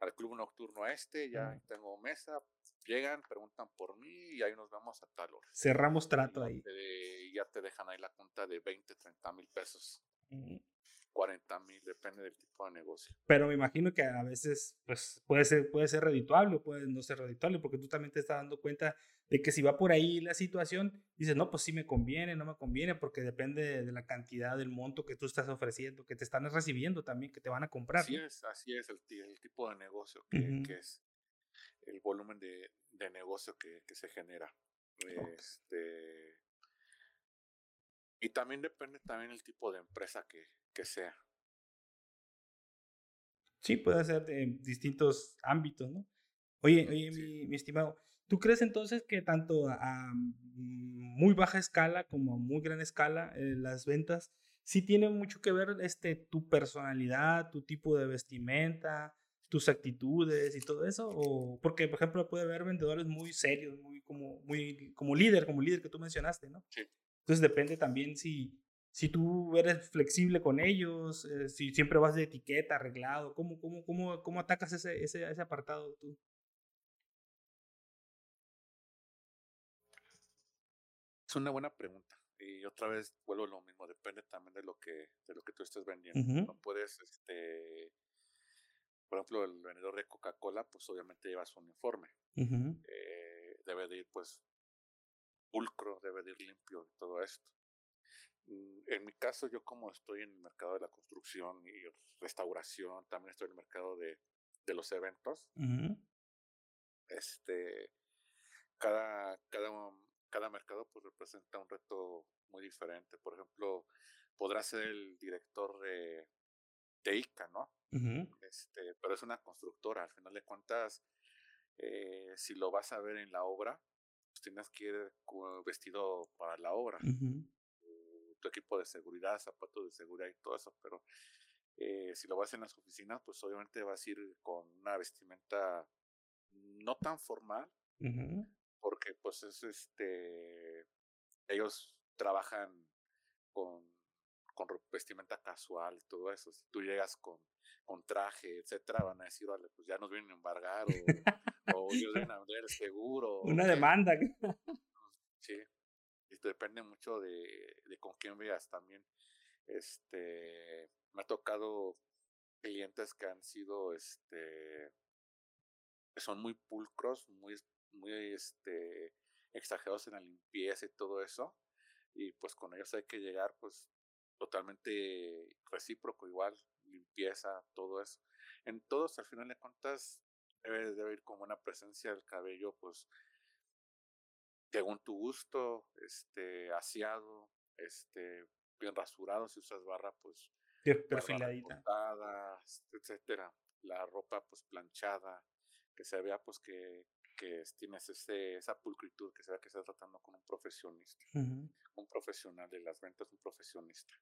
al club nocturno este, ya tengo mesa, llegan, preguntan por mí y ahí nos vamos a tal hora. Cerramos trato ahí. y ya te dejan ahí la cuenta de 20, 30 mil pesos. 40 mil, depende del tipo de negocio. Pero me imagino que a veces pues, puede, ser, puede ser redituable o puede no ser redituable, porque tú también te estás dando cuenta de que si va por ahí la situación, dices, no, pues sí me conviene, no me conviene, porque depende de la cantidad, del monto que tú estás ofreciendo, que te están recibiendo también, que te van a comprar. Así es, así es el, el, tipo de negocio que, que, es, el volumen de, de negocio que, que se genera. Este, y también depende también el tipo de empresa que, que sea. Sí, puede ser de distintos ámbitos, ¿no? Oye, oye mi, estimado, ¿tú crees entonces que tanto a, muy baja escala como a muy gran escala eh, las ventas sí tienen mucho que ver este, tu personalidad, tu tipo de vestimenta, tus actitudes y todo eso? O porque, por ejemplo, puede haber vendedores muy serios, muy como, muy, como líder, como líder que tú mencionaste, ¿no? Sí. Entonces depende también si, si tú eres flexible con ellos, eh, si siempre vas de etiqueta, arreglado, ¿cómo, cómo, cómo, cómo atacas ese, ese, ese apartado tú? Es una buena pregunta. Y otra vez vuelvo a lo mismo, depende también de lo que, de lo que tú estés vendiendo. No puedes, este, por ejemplo, el vendedor de Coca-Cola, pues obviamente lleva su uniforme. eh, debe de ir, pues, pulcro, debe de ir limpio y todo esto. Mm, en mi caso, yo como estoy en el mercado de la construcción y restauración, también estoy en el mercado de, de los eventos. Este, cada, cada, cada mercado pues representa un reto muy diferente. Por ejemplo, podrá ser el director de, de ICA, ¿no? este, pero es una constructora. Al final de cuentas, eh, si lo vas a ver en la obra, pues tienes que ir vestido para la obra tu equipo de seguridad, zapatos de seguridad y todo eso, pero eh, si lo vas en las oficinas, pues obviamente vas a ir con una vestimenta no tan formal, porque pues es este, ellos trabajan con, con vestimenta casual y todo eso. Si tú llegas con, con traje, etcétera, van a decir, vale, pues ya nos vienen a embargar o, o ellos vienen a vender seguro. Una demanda. Sí, depende mucho de, con quién veas también. Este, me ha tocado clientes que han sido, este, son muy pulcros, muy, muy, este, exagerados en la limpieza y todo eso. Y pues con ellos hay que llegar, pues, totalmente recíproco, igual, limpieza, todo eso. En todos, al final de cuentas, debe, debe ir como una presencia del cabello, pues, según tu gusto, este, aseado, este, bien rasurado, si usas barra, pues perfiladita, etcétera. La ropa pues planchada, que se vea pues que, que tienes ese, esa pulcritud, que sea que estás tratando con un profesionista, un profesional de las ventas, un profesionista.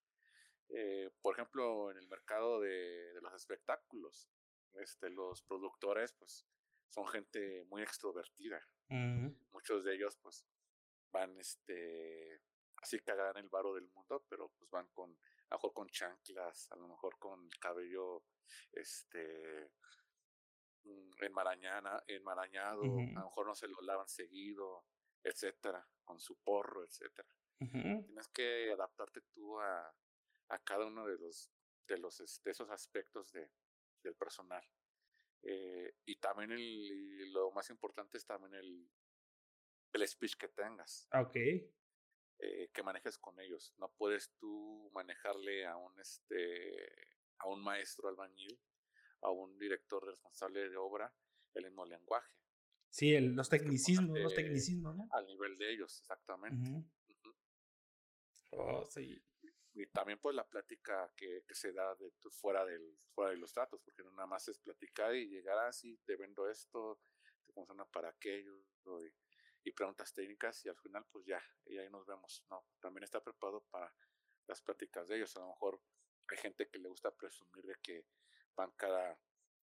Eh, por ejemplo, en el mercado de, de, los espectáculos, este, los productores, pues, son gente muy extrovertida. Muchos de ellos, pues, van, este, así cagadan el varo del mundo, pero pues van con, a lo mejor con chanclas, a lo mejor con el cabello, este, mm, enmarañana, enmarañado, a lo mejor no se lo lavan seguido, etcétera, con su porro, etcétera. Tienes que adaptarte tú a, a cada uno de los de los de esos aspectos de, del personal. Eh, y también el, lo más importante es también el, el speech que tengas. Ok. Eh, que manejes con ellos. No puedes tú manejarle a un este a un maestro albañil, a un director responsable de obra, el mismo lenguaje. Sí, el, los tecnicismos, los tecnicismos, ¿no? Al nivel de ellos, exactamente. Oh, sí y también pues la plática que, que se da de, fuera, del, fuera de los datos, porque no nada más es platicar y llegar así, te vendo esto, te funciona para aquello, y, y, preguntas técnicas y al final pues ya, y ahí nos vemos, ¿no? También está preparado para las pláticas de ellos, a lo mejor hay gente que le gusta presumir de que van cada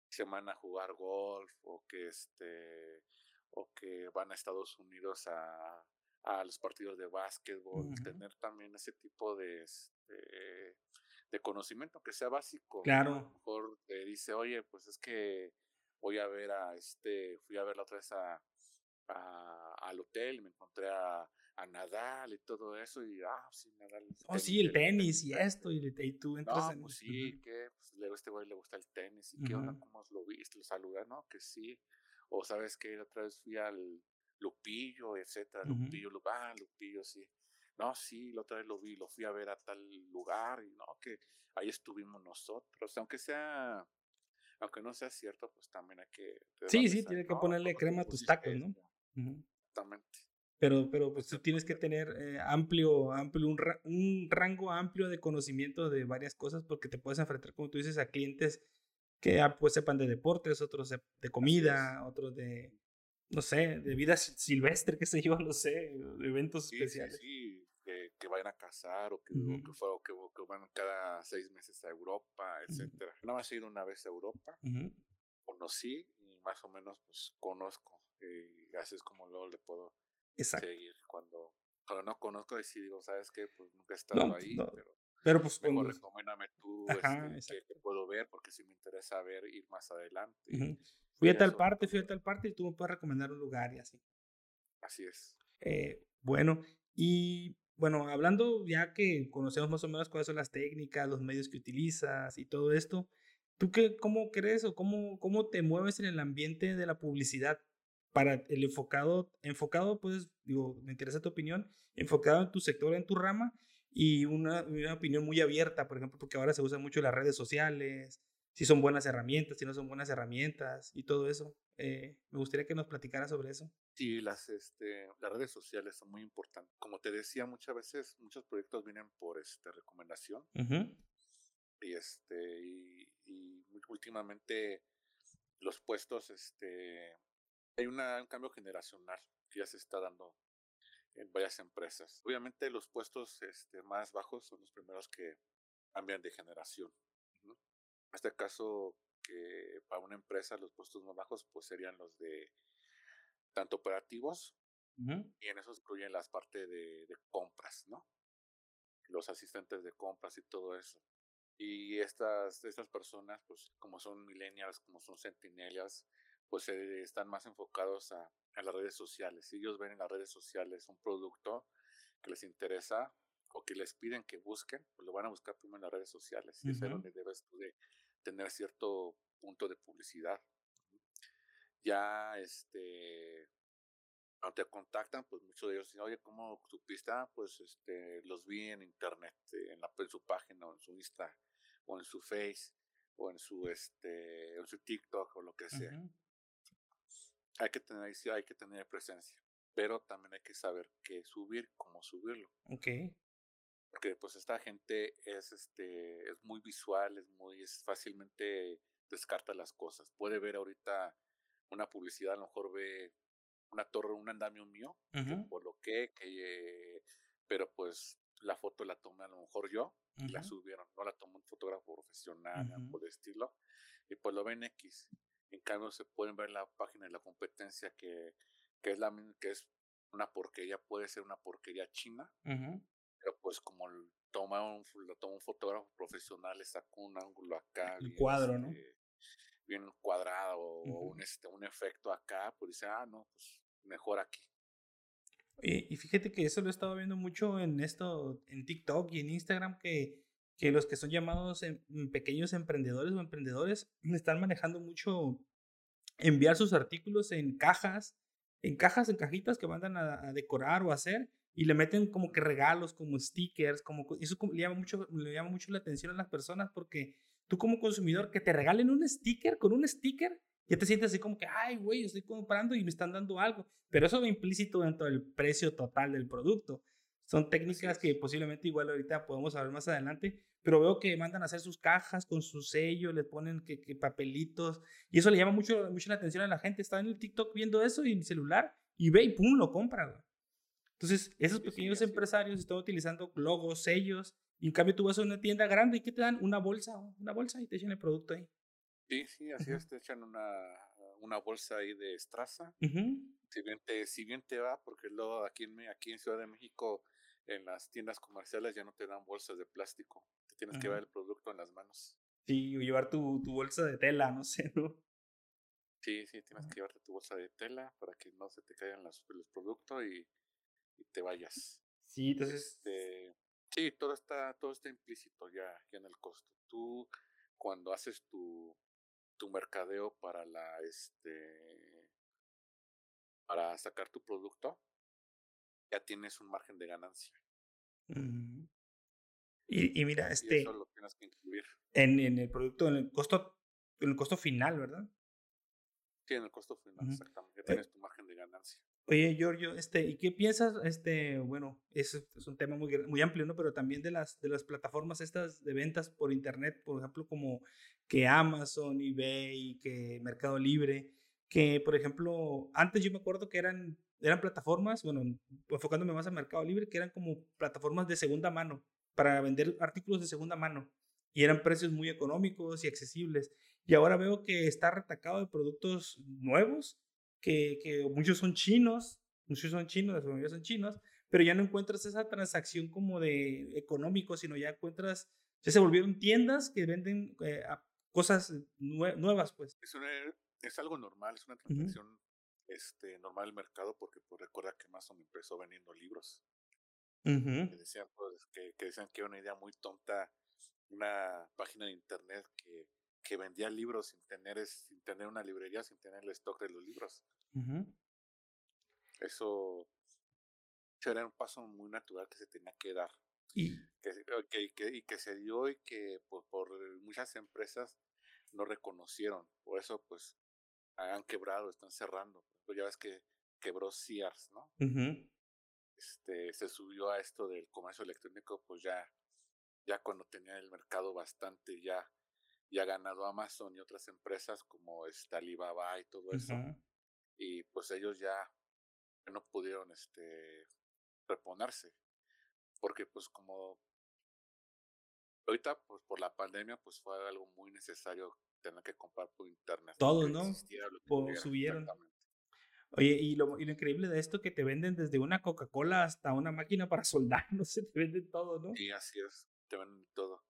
semana a jugar golf o que este o que van a Estados Unidos a a los partidos de básquetbol, tener también ese tipo de, de conocimiento que sea básico. Claro. A lo mejor te dice, oye, pues es que voy a ver a este, fui a ver la otra vez a, al hotel y me encontré a, a Nadal y todo eso y ah sí Nadal oh sí el tenis y esto y, y tú entras no, en pues sí que pues, este güey le gusta el tenis y qué onda cómo lo viste lo saludas no que sí. O sabes que otra vez fui al Lupillo, etcétera, Lupillo, ah, Lupillo, sí. No, sí, la otra vez lo vi, lo fui a ver a tal lugar y no, que ahí estuvimos nosotros, aunque sea, aunque no sea cierto, pues también hay que... Sí, sí, tiene que ponerle crema a tus tacos, ¿no? Exactamente. Pero, pero pues tú tienes que tener eh, amplio, amplio un, un, rango amplio de conocimiento de varias cosas porque te puedes enfrentar, como tú dices, a clientes que ah, pues sepan de deportes, otros de comida, otros de, no sé, de vida silvestre, qué sé yo, no sé, eventos especiales. Sí, que, vayan a casar o que, que, que, van cada seis meses a Europa, etcétera. No -huh. he ido una vez a Europa, conocí y más o menos pues conozco. Y así es como luego le puedo seguir. Cuando, cuando no conozco, y si digo, ¿sabes qué? Pues nunca he estado ahí, pero pero pues mejor recomiéndame tú este, que, puedo ver, porque si me interesa ver, ir más adelante. Fui a tal parte, fui a tal parte y tú me puedes recomendar un lugar y así. Así es. Eh, bueno, y bueno, hablando ya que conocemos más o menos cuáles son las técnicas, los medios que utilizas y todo esto, ¿tú qué, cómo crees o cómo, cómo te mueves en el ambiente de la publicidad? Para el enfocado, enfocado, pues, digo, me interesa tu opinión, enfocado en tu sector, en tu rama, y una, una, opinión muy abierta, por ejemplo, porque ahora se usan mucho las redes sociales, si son buenas herramientas, si no son buenas herramientas y todo eso. Eh, me gustaría que nos platicara sobre eso. Sí, las, este, las redes sociales son muy importantes. Como te decía, muchas veces muchos proyectos vienen por este, recomendación. Y, este, y, y, últimamente los puestos, este, hay una, un cambio generacional que ya se está dando en varias empresas. Obviamente los puestos este, más bajos son los primeros que cambian de generación. En este caso, que para una empresa los puestos más bajos pues serían los de tanto operativos y en eso incluyen las partes de, de, compras, ¿no? Los asistentes de compras y todo eso. Y estas, estas personas, pues como son millennials, como son centinelias, pues eh, están más enfocados a, a, las redes sociales. Si ellos ven en las redes sociales un producto que les interesa o que les piden que busquen, pues lo van a buscar primero en las redes sociales. Y es donde debes tú de tener cierto punto de publicidad. Ya, este, cuando te contactan, pues muchos de ellos dicen, oye, ¿cómo supiste? Ah, pues este, los vi en internet, en, la, en su página, o en su Insta, o en su Face, o en su, este, en su TikTok, o lo que sea hay que tener, hay que tener presencia, pero también hay que saber qué subir, cómo subirlo. Ok. Porque pues esta gente es, este, es muy visual, es muy, es fácilmente descarta las cosas. Puede ver ahorita una publicidad, a lo mejor ve una torre, un andamio mío, que coloqué, que, pero pues la foto la tomé a lo mejor yo, y la subieron, no la tomó un fotógrafo profesional, por el estilo, y pues lo ven X. En cambio, se pueden ver la página de la competencia que, que es la que es una porquería, puede ser una porquería china, pues como toma un, lo toma un fotógrafo profesional, le sacó un ángulo acá. El cuadro, ¿no? Este, bien cuadrado o un, este, un efecto acá, pues dice, ah, no, pues mejor aquí. Y, y fíjate que eso lo he estado viendo mucho en esto, en TikTok y en Instagram, que, que los que son llamados em, pequeños emprendedores o emprendedores están manejando mucho enviar sus artículos en cajas, en cajas, en cajitas que mandan a, decorar o hacer y le meten como que regalos, como stickers, como eso le llama mucho, le llama mucho la atención a las personas porque tú como consumidor que te regalen un sticker con un sticker, ya te sientes así como que, ay, güey, estoy comprando y me están dando algo. Pero eso va implícito dentro del precio total del producto. Son técnicas que posiblemente igual ahorita podemos hablar más adelante, pero veo que mandan a hacer sus cajas con su sello, le ponen que, papelitos, y eso le llama mucho, mucho la atención a la gente. Está en el TikTok viendo eso y en el celular y ve y pum, lo compra. Entonces, esos pequeños empresarios están utilizando logos, sellos, y en cambio tú vas a una tienda grande y ¿qué te dan? Una bolsa, una bolsa y te echan el producto ahí. Sí, sí, así es, te echan una, una bolsa ahí de estraza. si, bien te, si bien te va, porque luego aquí en, aquí en Ciudad de México, en las tiendas comerciales ya no te dan bolsas de plástico. Te tienes que ver el producto en las manos. Sí, o llevar tu, tu bolsa de tela, no sé, ¿no? Sí, sí, tienes que llevarte tu bolsa de tela para que no se te caigan los, los productos y, y te vayas. Sí, entonces. Este, Sí, todo está, todo está implícito ya, en el costo. Tú, cuando haces tu, tu mercadeo para la, este, para sacar tu producto, ya tienes un margen de ganancia. y, y, mira, este. eso lo tienes que incluir. En, en el producto, en el costo, en el costo final, ¿verdad? Sí, en el costo final, exactamente. Ya tienes tu margen de ganancia. Oye, Giorgio, este, ¿y qué piensas? Este, bueno, es, es, un tema muy, muy amplio, ¿no? Pero también de las, de las plataformas estas de ventas por internet, por ejemplo, como que Amazon, eBay, que Mercado Libre, que, por ejemplo, antes yo me acuerdo que eran, eran plataformas, bueno, enfocándome más a Mercado Libre, que eran como plataformas de segunda mano, para vender artículos de segunda mano. Y eran precios muy económicos y accesibles. Y ahora veo que está retacado de productos nuevos que, que muchos son chinos, muchos son chinos, las mayoría son chinos, pero ya no encuentras esa transacción como de económico, sino ya encuentras, ya se volvieron tiendas que venden eh, cosas nuevas, pues. Es, es, algo normal, es una transacción este, normal del mercado, porque pues, recuerda que Amazon empezó vendiendo libros. que, decían, pues, que, que decían que era una idea muy tonta, una página de internet que que vendía libros sin tener, sin tener una librería, sin tener el stock de los libros. Eso era un paso muy natural que se tenía que dar. Y que, que, y que se dio y que por, por muchas empresas no reconocieron. Por eso, pues, han quebrado, están cerrando. Pues ya ves que quebró Sears, ¿no? este, se subió a esto del comercio electrónico, pues ya, ya cuando tenía el mercado bastante ya y ha ganado Amazon y otras empresas como Alibaba y todo eso. Y pues ellos ya no pudieron este reponerse. Porque pues como ahorita pues por la pandemia pues fue algo muy necesario tener que comprar por internet. Todo, ¿no? subieron. Oye, y lo, y lo increíble de esto que te venden desde una Coca-Cola hasta una máquina para soldar, no sé, te venden todo, ¿no? Sí, así es, te venden todo.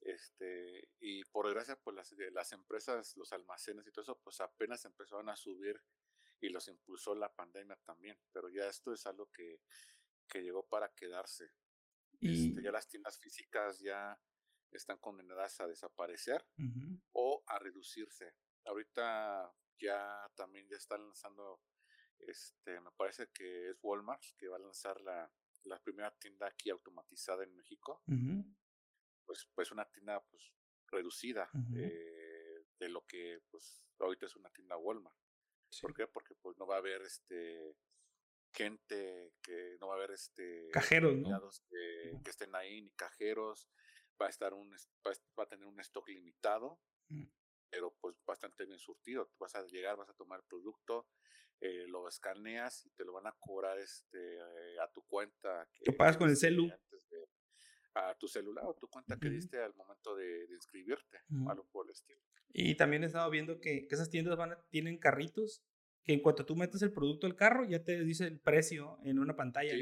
Este, y por desgracia, pues las, las empresas, los almacenes y todo eso, pues apenas empezaron a subir y los impulsó la pandemia también. Pero ya esto es algo que, que llegó para quedarse. Este, ya las tiendas físicas ya están condenadas a desaparecer o a reducirse. Ahorita ya también ya están lanzando, este, me parece que es Walmart que va a lanzar la, la primera tienda aquí automatizada en México pues, pues una tienda pues reducida eh, de lo que pues ahorita es una tienda Walmart. ¿Por qué? Porque pues no va a haber este gente que no va a haber este cajeros ¿no? que, estén ahí ni cajeros va a estar un va a tener un stock limitado mm. pero pues bastante bien surtido. Tú vas a llegar, vas a tomar el producto, eh, lo escaneas y te lo van a cobrar este, eh, a tu cuenta. Que, pagas con el celu? A tu celular o tu cuenta que diste al momento de, inscribirte, algo por el estilo. Y también he estado viendo que, que esas tiendas van tienen carritos que en cuanto tú metes el producto al carro, ya te dice el precio en una pantalla.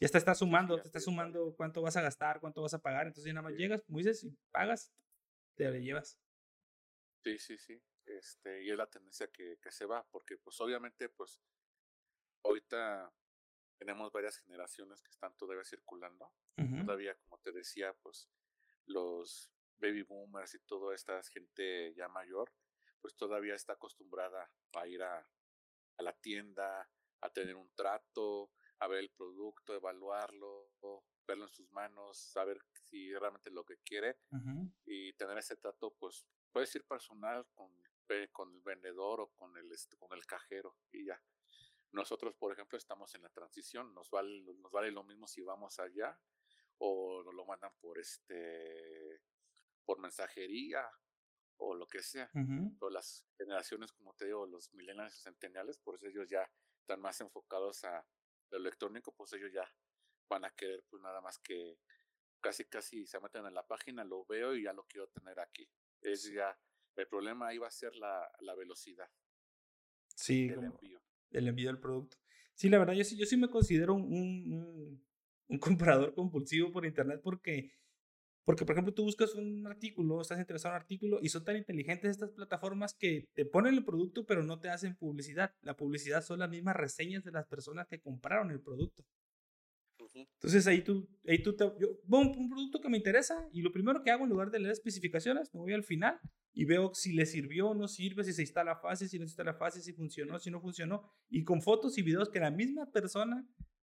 Ya te está sumando, te está sumando cuánto vas a gastar, cuánto vas a pagar. Entonces ya nada más llegas, como dices, y pagas, te lo llevas. Sí, sí, sí. Este, y es la tendencia que, que se va, porque pues obviamente, pues, ahorita tenemos varias generaciones que están todavía circulando. Todavía, como te decía, pues los baby boomers y toda esta gente ya mayor, pues todavía está acostumbrada a ir a, a la tienda, a tener un trato, a ver el producto, evaluarlo, verlo en sus manos, saber si realmente lo que quiere y tener ese trato, pues puede ser personal con, con el vendedor o con el, este, con el cajero y ya. Nosotros, por ejemplo, estamos en la transición, nos vale, nos vale lo mismo si vamos allá o nos lo mandan por este por mensajería o lo que sea. Pero las generaciones, como te digo, los millennials y centennials, por eso ellos ya están más enfocados a lo electrónico, pues ellos ya van a querer pues nada más que casi casi se meten en la página, lo veo y ya lo quiero tener aquí. Es ya, el problema ahí va a ser la, la velocidad. Sí, del envío. El envío del producto. Sí, la verdad, yo sí, yo sí me considero un, un, un comprador compulsivo por internet porque porque, por ejemplo, tú buscas un artículo, estás interesado en un artículo y son tan inteligentes estas plataformas que te ponen el producto pero no te hacen publicidad. La publicidad son las mismas reseñas de las personas que compraron el producto. Entonces ahí tú, ahí tú te, yo veo un, producto que me interesa y lo primero que hago en lugar de leer especificaciones, me voy al final y veo si le sirvió o no sirve, si se instala fácil, si no se instala fácil, si funcionó, si no funcionó. Y con fotos y videos que la misma persona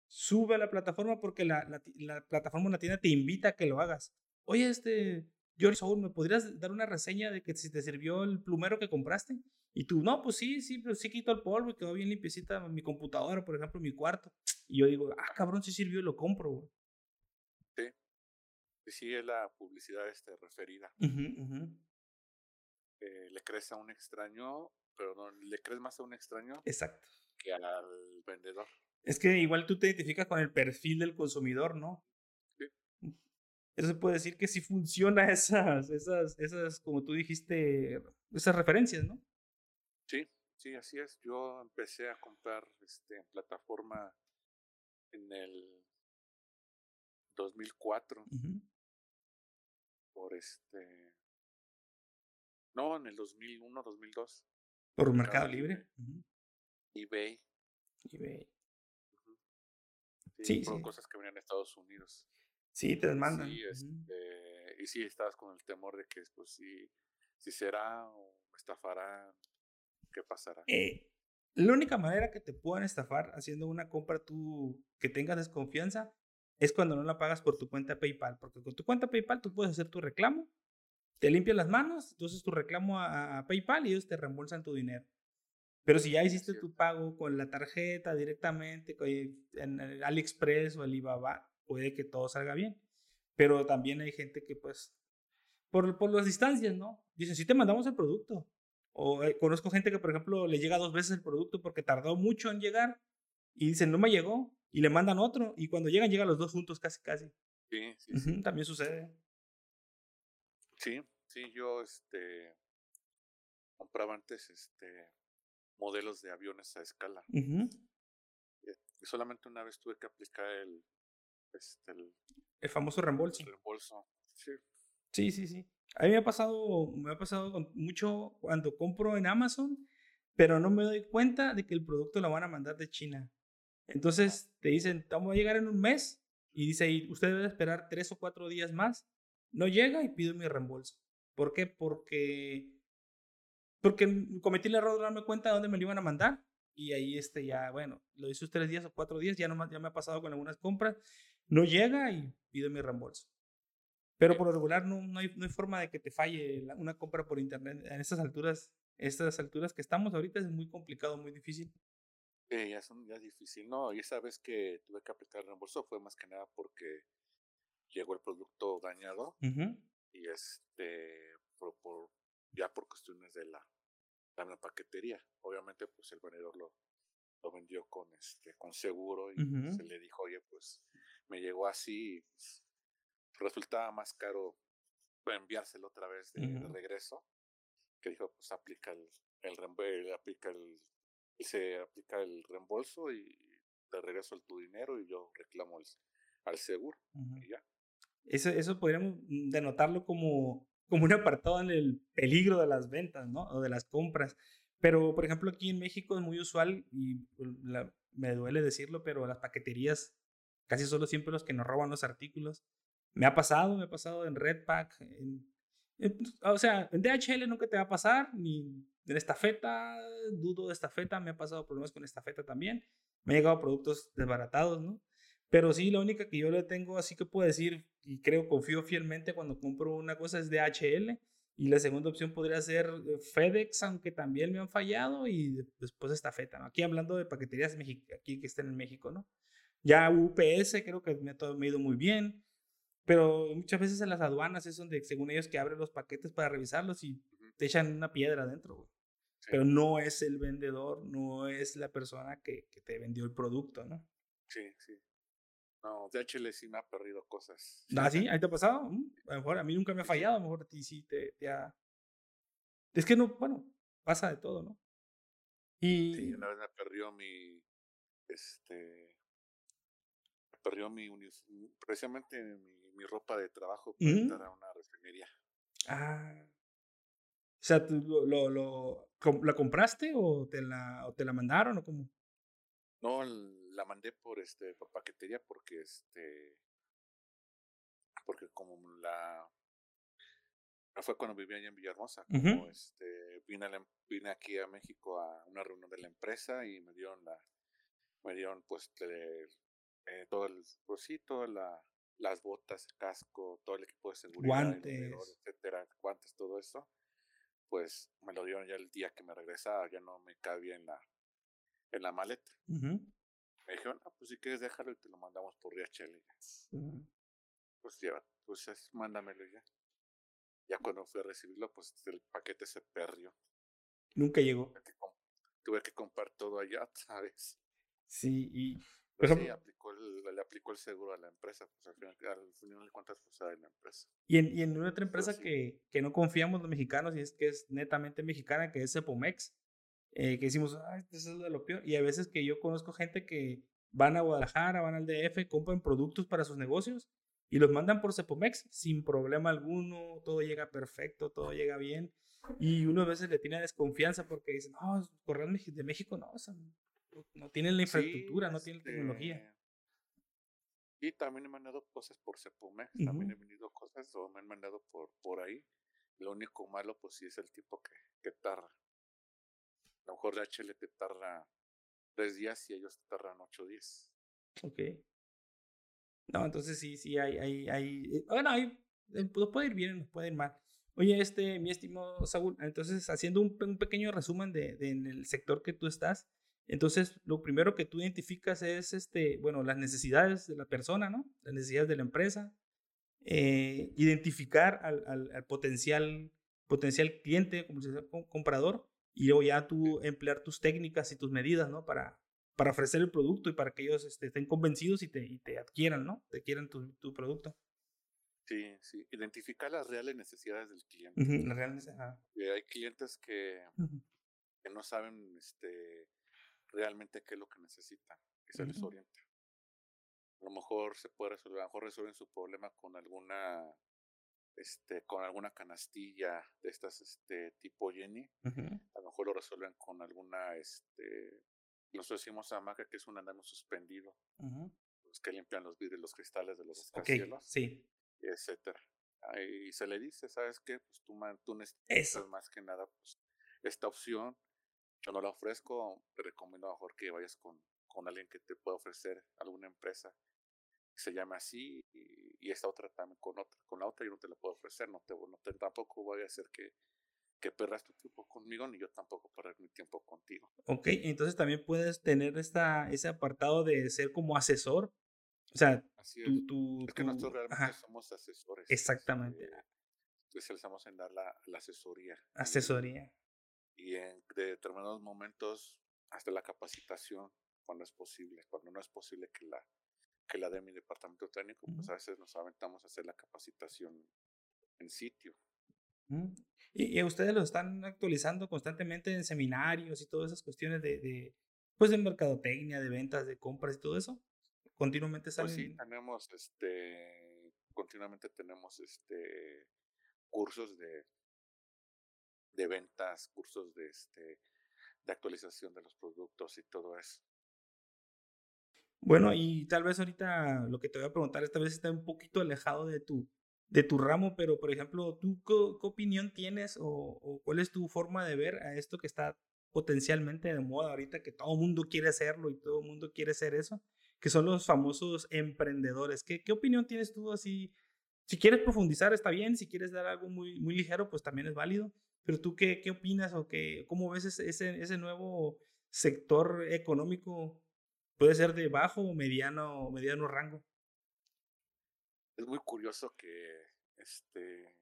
sube a la plataforma porque la, la, la plataforma, la tienda te invita a que lo hagas oye, este, George Saúl, ¿me podrías dar una reseña de que si te sirvió el plumero que compraste? Y tú, no, pues sí, sí, pero sí quito el polvo y quedó bien limpiecita mi computadora, por ejemplo, mi cuarto. Y yo digo, ah, cabrón, sí sirvió y lo compro, güey. Sí. Sí, es la publicidad este, referida. Eh, le crees a un extraño, pero no, le crees más a un extraño Exacto. que al vendedor. Es que igual tú te identificas con el perfil del consumidor, ¿no? eso se puede decir que sí funciona esas, esas, esas, como tú dijiste, esas referencias, ¿no? Sí, sí, así es. Yo empecé a comprar este, en plataforma en el 2004 por este, no, en el 2001, 2002. Por Mercado, Libre. eBay. eBay. Sí, sí, cosas que venían de Estados Unidos. Sí, te demandan. Sí, este, y sí, estabas con el temor de que, pues, si, si será o estafará, ¿qué pasará? Eh, la única manera que te puedan estafar haciendo una compra tú que tengas desconfianza es cuando no la pagas por tu cuenta PayPal, porque con tu cuenta PayPal tú puedes hacer tu reclamo, te limpias las manos, entonces tu reclamo a, PayPal y ellos te reembolsan tu dinero. Pero si ya hiciste tu pago con la tarjeta directamente en AliExpress o Alibaba, puede que todo salga bien. Pero también hay gente que, pues, por, por las distancias, ¿no? Dicen, sí te mandamos el producto. O eh, conozco gente que, por ejemplo, le llega dos veces el producto porque tardó mucho en llegar y dicen, no me llegó, y le mandan otro, y cuando llegan, llegan los dos juntos casi, casi. Sí, sí, También sucede. Sí, sí, yo, este, compraba antes, este, modelos de aviones a escala. Y solamente una vez tuve que aplicar el este, el, famoso reembolso. reembolso, sí. Sí, sí, sí. A mí me ha pasado, me ha pasado mucho cuando compro en Amazon, pero no me doy cuenta de que el producto lo van a mandar de China. Entonces te dicen, vamos a llegar en un mes y dice ahí, usted debe esperar tres o cuatro días más. No llega y pido mi reembolso. ¿Por qué? Porque, porque cometí el error de darme cuenta de dónde me lo iban a mandar y ahí este ya, bueno, lo hice tres días o cuatro días, ya, no, ya me ha pasado con algunas compras no llega y pido mi reembolso. Pero por lo regular no, no, hay, no hay forma de que te falle una compra por internet. En estas alturas, estas alturas que estamos ahorita es muy complicado, muy difícil. Sí, ya, son, ya es difícil. No, y esa vez que tuve que aplicar el reembolso fue más que nada porque llegó el producto dañado y este, por, por, ya por cuestiones de la, la paquetería. Obviamente, pues el vendedor lo, lo vendió con este con seguro y se le dijo, oye, pues me llegó así y pues, resultaba más caro enviárselo otra vez de, regreso. Que dijo, pues aplica el, el, aplica el, se aplica el reembolso y te regreso el, tu dinero y yo reclamo el, al seguro. y ya. Eso, eso podríamos denotarlo como, como un apartado en el peligro de las ventas, ¿no? O de las compras. Pero, por ejemplo, aquí en México es muy usual, y pues, me duele decirlo, pero las paqueterías casi solo siempre los que nos roban los artículos. Me ha pasado, me ha pasado en Redpack, en, o sea, en DHL nunca te va a pasar, ni en estafeta, dudo de estafeta, me ha pasado problemas con estafeta también. Me han llegado productos desbaratados, ¿no? Pero sí, la única que yo le tengo, así que puedo decir, y creo, confío fielmente cuando compro una cosa es DHL. Y la segunda opción podría ser eh, FedEx, aunque también me han fallado, y después estafeta, ¿no? Aquí hablando de paqueterías aquí que estén en México, ¿no? Ya UPS creo que me ha, ido muy bien, pero muchas veces en las aduanas es donde, según ellos, que abren los paquetes para revisarlos y te echan una piedra adentro, güey. Pero no es el vendedor, no es la persona que, que te vendió el producto, ¿no? Sí, sí. No, DHL sí me ha perdido cosas. ¿Ah, sí? ¿Ahí te ha pasado? Mm, a lo mejor a mí nunca me ha fallado, a lo mejor a ti sí te, te ha... Es que no, bueno, pasa de todo, ¿no? Y... Sí, una vez me perdió mi, este, me perdió mi, precisamente mi, mi ropa de trabajo para entrar a una refinería. Ah. O sea, ¿tú lo, lo, ¿la compraste o te la, o te la mandaron o cómo? No, la mandé por este por paquetería porque este porque como la fue cuando vivía allá en Villahermosa como este vine, vine aquí a México a una reunión de la empresa y me dieron la me dieron pues eh, todo el pues sí todas la, las botas casco todo el equipo de seguridad guantes. etcétera guantes todo eso pues me lo dieron ya el día que me regresaba ya no me cabía en la en la maleta. Me dijeron, ah, pues si quieres dejarlo y te lo mandamos por DHL. Pues ya, pues mándamelo ya. Ya cuando fui a recibirlo, pues el paquete se perdió. Nunca llegó. Tuve que, comprar todo allá, ¿sabes? Sí, y... Pues sí, aplicó le aplicó el seguro a la empresa, pues al final, al final de cuentas, pues a la empresa. Y en, y en una otra empresa que, que no confiamos los mexicanos, y es que es netamente mexicana, que es Cepomex, eh, que decimos, Ay, eso es de lo peor. Y a veces que yo conozco gente que van a Guadalajara, van al DF, compran productos para sus negocios y los mandan por Cepomex sin problema alguno, todo llega perfecto, todo llega bien. Y uno a veces le tiene desconfianza porque dicen, no, correos de México no, no tienen la infraestructura, no tienen la tecnología. Este y también he mandado cosas por Cepomex, también he venido cosas o me han mandado por, por ahí. Lo único malo, pues sí, es el tipo que, que tarda. A lo mejor DHL te tarda tres días y ellos te tardan ocho días. Ok. No, entonces sí, sí, hay, hay, hay, bueno, hay, eh, nos puede ir bien, nos puede ir mal. Oye, este, mi estimado Saúl, entonces haciendo un, un pequeño resumen de, de, en el sector que tú estás, entonces lo primero que tú identificas es, este, bueno, las necesidades de la persona, ¿no? Las necesidades de la empresa, eh, identificar al, al, al, potencial, potencial cliente, comprador, y luego ya tú emplear tus técnicas y tus medidas, ¿no? Para, para ofrecer el producto y para que ellos este, estén convencidos y te, y te adquieran, ¿no? Te adquieran tu, tu producto. Sí, sí. Identificar las reales necesidades del cliente. las reales Hay clientes que, que, no saben este, realmente qué es lo que necesitan y se les orienta. A lo mejor se puede resolver, a lo mejor resuelven su problema con alguna este, con alguna canastilla de estas este, tipo Jenny. A lo mejor lo resuelven con alguna, este, nosotros decimos a que es un andamio suspendido. Los que limpian los vidrios, los cristales de los rascacielos. sí. Etcétera. Y se le dice, ¿sabes qué? Pues tú, tú necesitas más que nada pues, esta opción. Yo no la ofrezco, te recomiendo mejor que vayas con, con alguien que te pueda ofrecer alguna empresa se llama así y, esta otra también con otra, con la otra yo no te la puedo ofrecer, no te, no te tampoco voy a hacer que, que perdas tu tiempo conmigo, ni yo tampoco perder mi tiempo contigo. Ok, entonces también puedes tener esta, ese apartado de ser como asesor. O sea, tú, es que nosotros realmente somos asesores. Exactamente. Este, especializamos en dar la, la asesoría. Asesoría. Y en de determinados momentos hasta la capacitación cuando es posible, cuando no es posible que la que la de mi departamento técnico, pues a veces nos aventamos a hacer la capacitación en sitio. ¿Y, ¿Y, ustedes lo están actualizando constantemente en seminarios y todas esas cuestiones de, de, pues de mercadotecnia, de ventas, de compras y todo eso? Continuamente pues salen. sí, tenemos este, continuamente tenemos este cursos de, de ventas, cursos de este, de actualización de los productos y todo eso. Bueno, y tal vez ahorita lo que te voy a preguntar esta vez está un poquito alejado de tu, de tu ramo, pero por ejemplo, ¿tú qué, opinión tienes o, cuál es tu forma de ver a esto que está potencialmente de moda ahorita, que todo el mundo quiere hacerlo y todo el mundo quiere hacer eso, que son los famosos emprendedores? ¿Qué, qué opinión tienes tú así? Si quieres profundizar está bien, si quieres dar algo muy, muy ligero, pues también es válido, pero tú qué, qué opinas o qué, cómo ves ese, ese nuevo sector económico Puede ser de bajo o mediano, mediano rango. Es muy curioso que, este,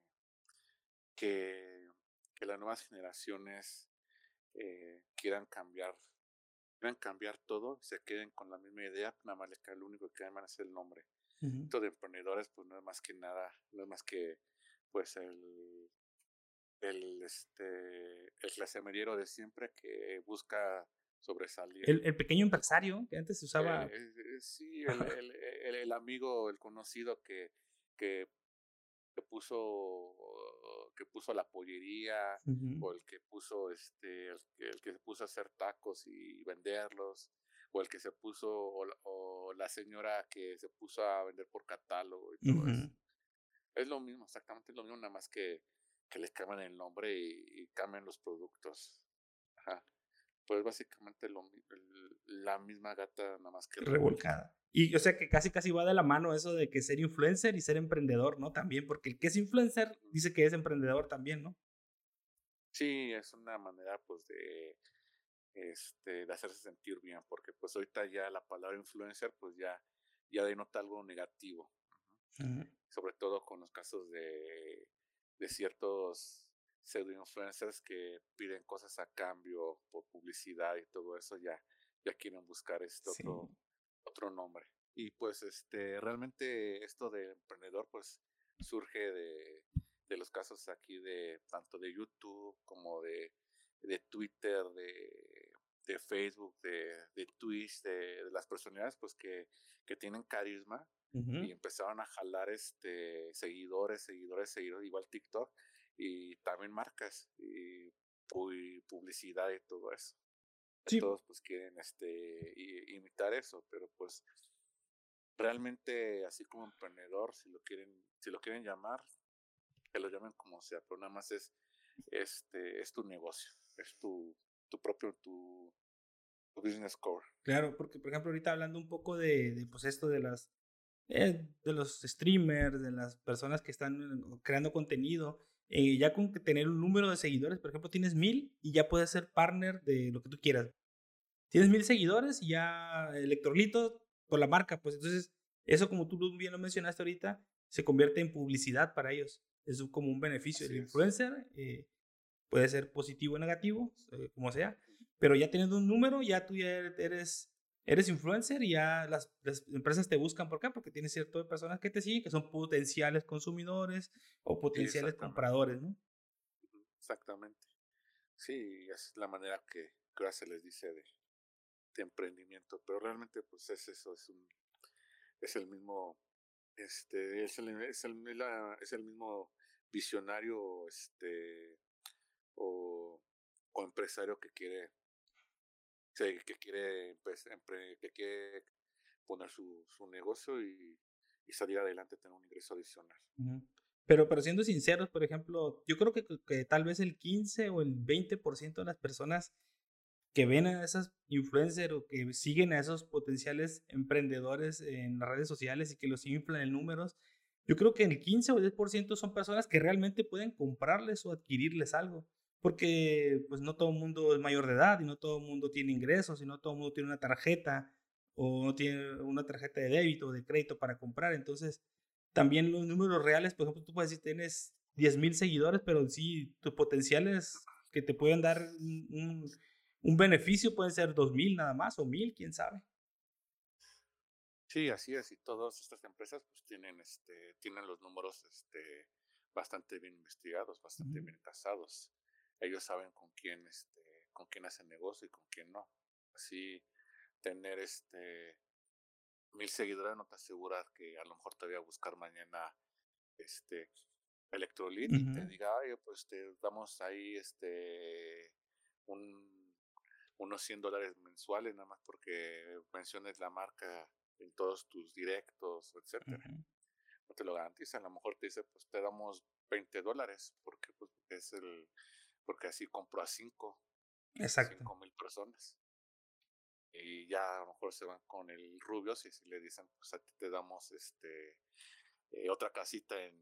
que, que las nuevas generaciones eh, quieran cambiar, quieran cambiar todo, se queden con la misma idea, nada más les cae lo único que llaman es el nombre. Esto de emprendedores, pues no es más que nada, no es más que pues el, el este el clase mediero de siempre que busca sobresalir. El, pequeño empresario que antes se usaba. Eh, eh, sí, el, el, amigo, el conocido que, que, puso que puso la pollería o el que puso este el, que se puso a hacer tacos y venderlos o el que se puso o, la señora que se puso a vender por catálogo y todo eso. Es lo mismo, exactamente lo mismo, nada más que, que le cambian el nombre y, y cambian los productos. Ajá pues básicamente lo, la misma gata nada más que revolcada. Y o sea que casi casi va de la mano eso de que ser influencer y ser emprendedor, ¿no? También, porque el que es influencer dice que es emprendedor también, ¿no? Sí, es una manera pues de este de hacerse sentir bien, porque pues ahorita ya la palabra influencer pues ya ya denota algo negativo. Sobre todo con los casos de de ciertos pseudo influencers que piden cosas a cambio por publicidad y todo eso ya ya quieren buscar este otro otro nombre. Y pues este realmente esto de emprendedor pues surge de, de los casos aquí de tanto de YouTube como de, de Twitter de, de Facebook de, de Twitch de, las personalidades pues que, que tienen carisma y empezaron a jalar este seguidores seguidores seguidores igual TikTok y también marcas y, publicidad y todo eso. Todos pues quieren este imitar eso, pero pues realmente así como emprendedor, si lo quieren, si lo quieren llamar, que lo llamen como sea, pero nada más es este es tu negocio, es tu, tu propio tu, business core. Claro, porque por ejemplo ahorita hablando un poco de, de pues esto de las eh, de los streamers, de las personas que están creando contenido, eh, ya con tener un número de seguidores, por ejemplo, tienes mil y ya puedes ser partner de lo que tú quieras. Tienes mil seguidores y ya electrolito con la marca, pues entonces eso como tú bien lo mencionaste ahorita, se convierte en publicidad para ellos. Es como un beneficio. del influencer eh, puede ser positivo o negativo, eh, como sea, pero ya teniendo un número, ya tú ya eres eres influencer y ya las, empresas te buscan. ¿Por qué? Porque tienes ciertas personas que te siguen que son potenciales consumidores o potenciales compradores, ¿no? Exactamente. Sí, es la manera que, que se les dice de, emprendimiento, pero realmente pues es eso, es un es el mismo este es el, es el, es el mismo visionario este o, o empresario que quiere que quiere, que quiere poner su, su negocio y, y, salir adelante, tener un ingreso adicional. Pero, pero siendo sinceros, por ejemplo, yo creo que, que tal vez el 15 o el 20% de las personas que ven a esas influencers o que siguen a esos potenciales emprendedores en las redes sociales y que los inflan en números, yo creo que el 15 o 10% son personas que realmente pueden comprarles o adquirirles algo porque pues no todo el mundo es mayor de edad y no todo el mundo tiene ingresos y no todo el mundo tiene una tarjeta o no tiene una tarjeta de débito o de crédito para comprar. Entonces, también los números reales, por ejemplo, tú puedes decir tienes 10 mil seguidores, pero sí, tu potencial es que te pueden dar un, un, beneficio, pueden ser dos mil nada más o mil, quién sabe. Sí, así es, y todas estas empresas pues tienen, este, tienen los números este, bastante bien investigados, bastante bien casados. Ellos saben con quién, este, con quién hacen negocio y con quién no. Así tener este mil seguidores no te asegura que a lo mejor te voy a buscar mañana este Electrolit y te diga, ay, pues te damos ahí este un, unos 100 dólares mensuales nada más porque menciones la marca en todos tus directos, etcétera. No te lo garantiza, a lo mejor te dice, pues te damos 20 dólares porque pues es el porque así compro a 5 Exacto. mil personas. Y ya a lo mejor se van con el rubio si, le dicen pues a ti te damos este eh, otra casita en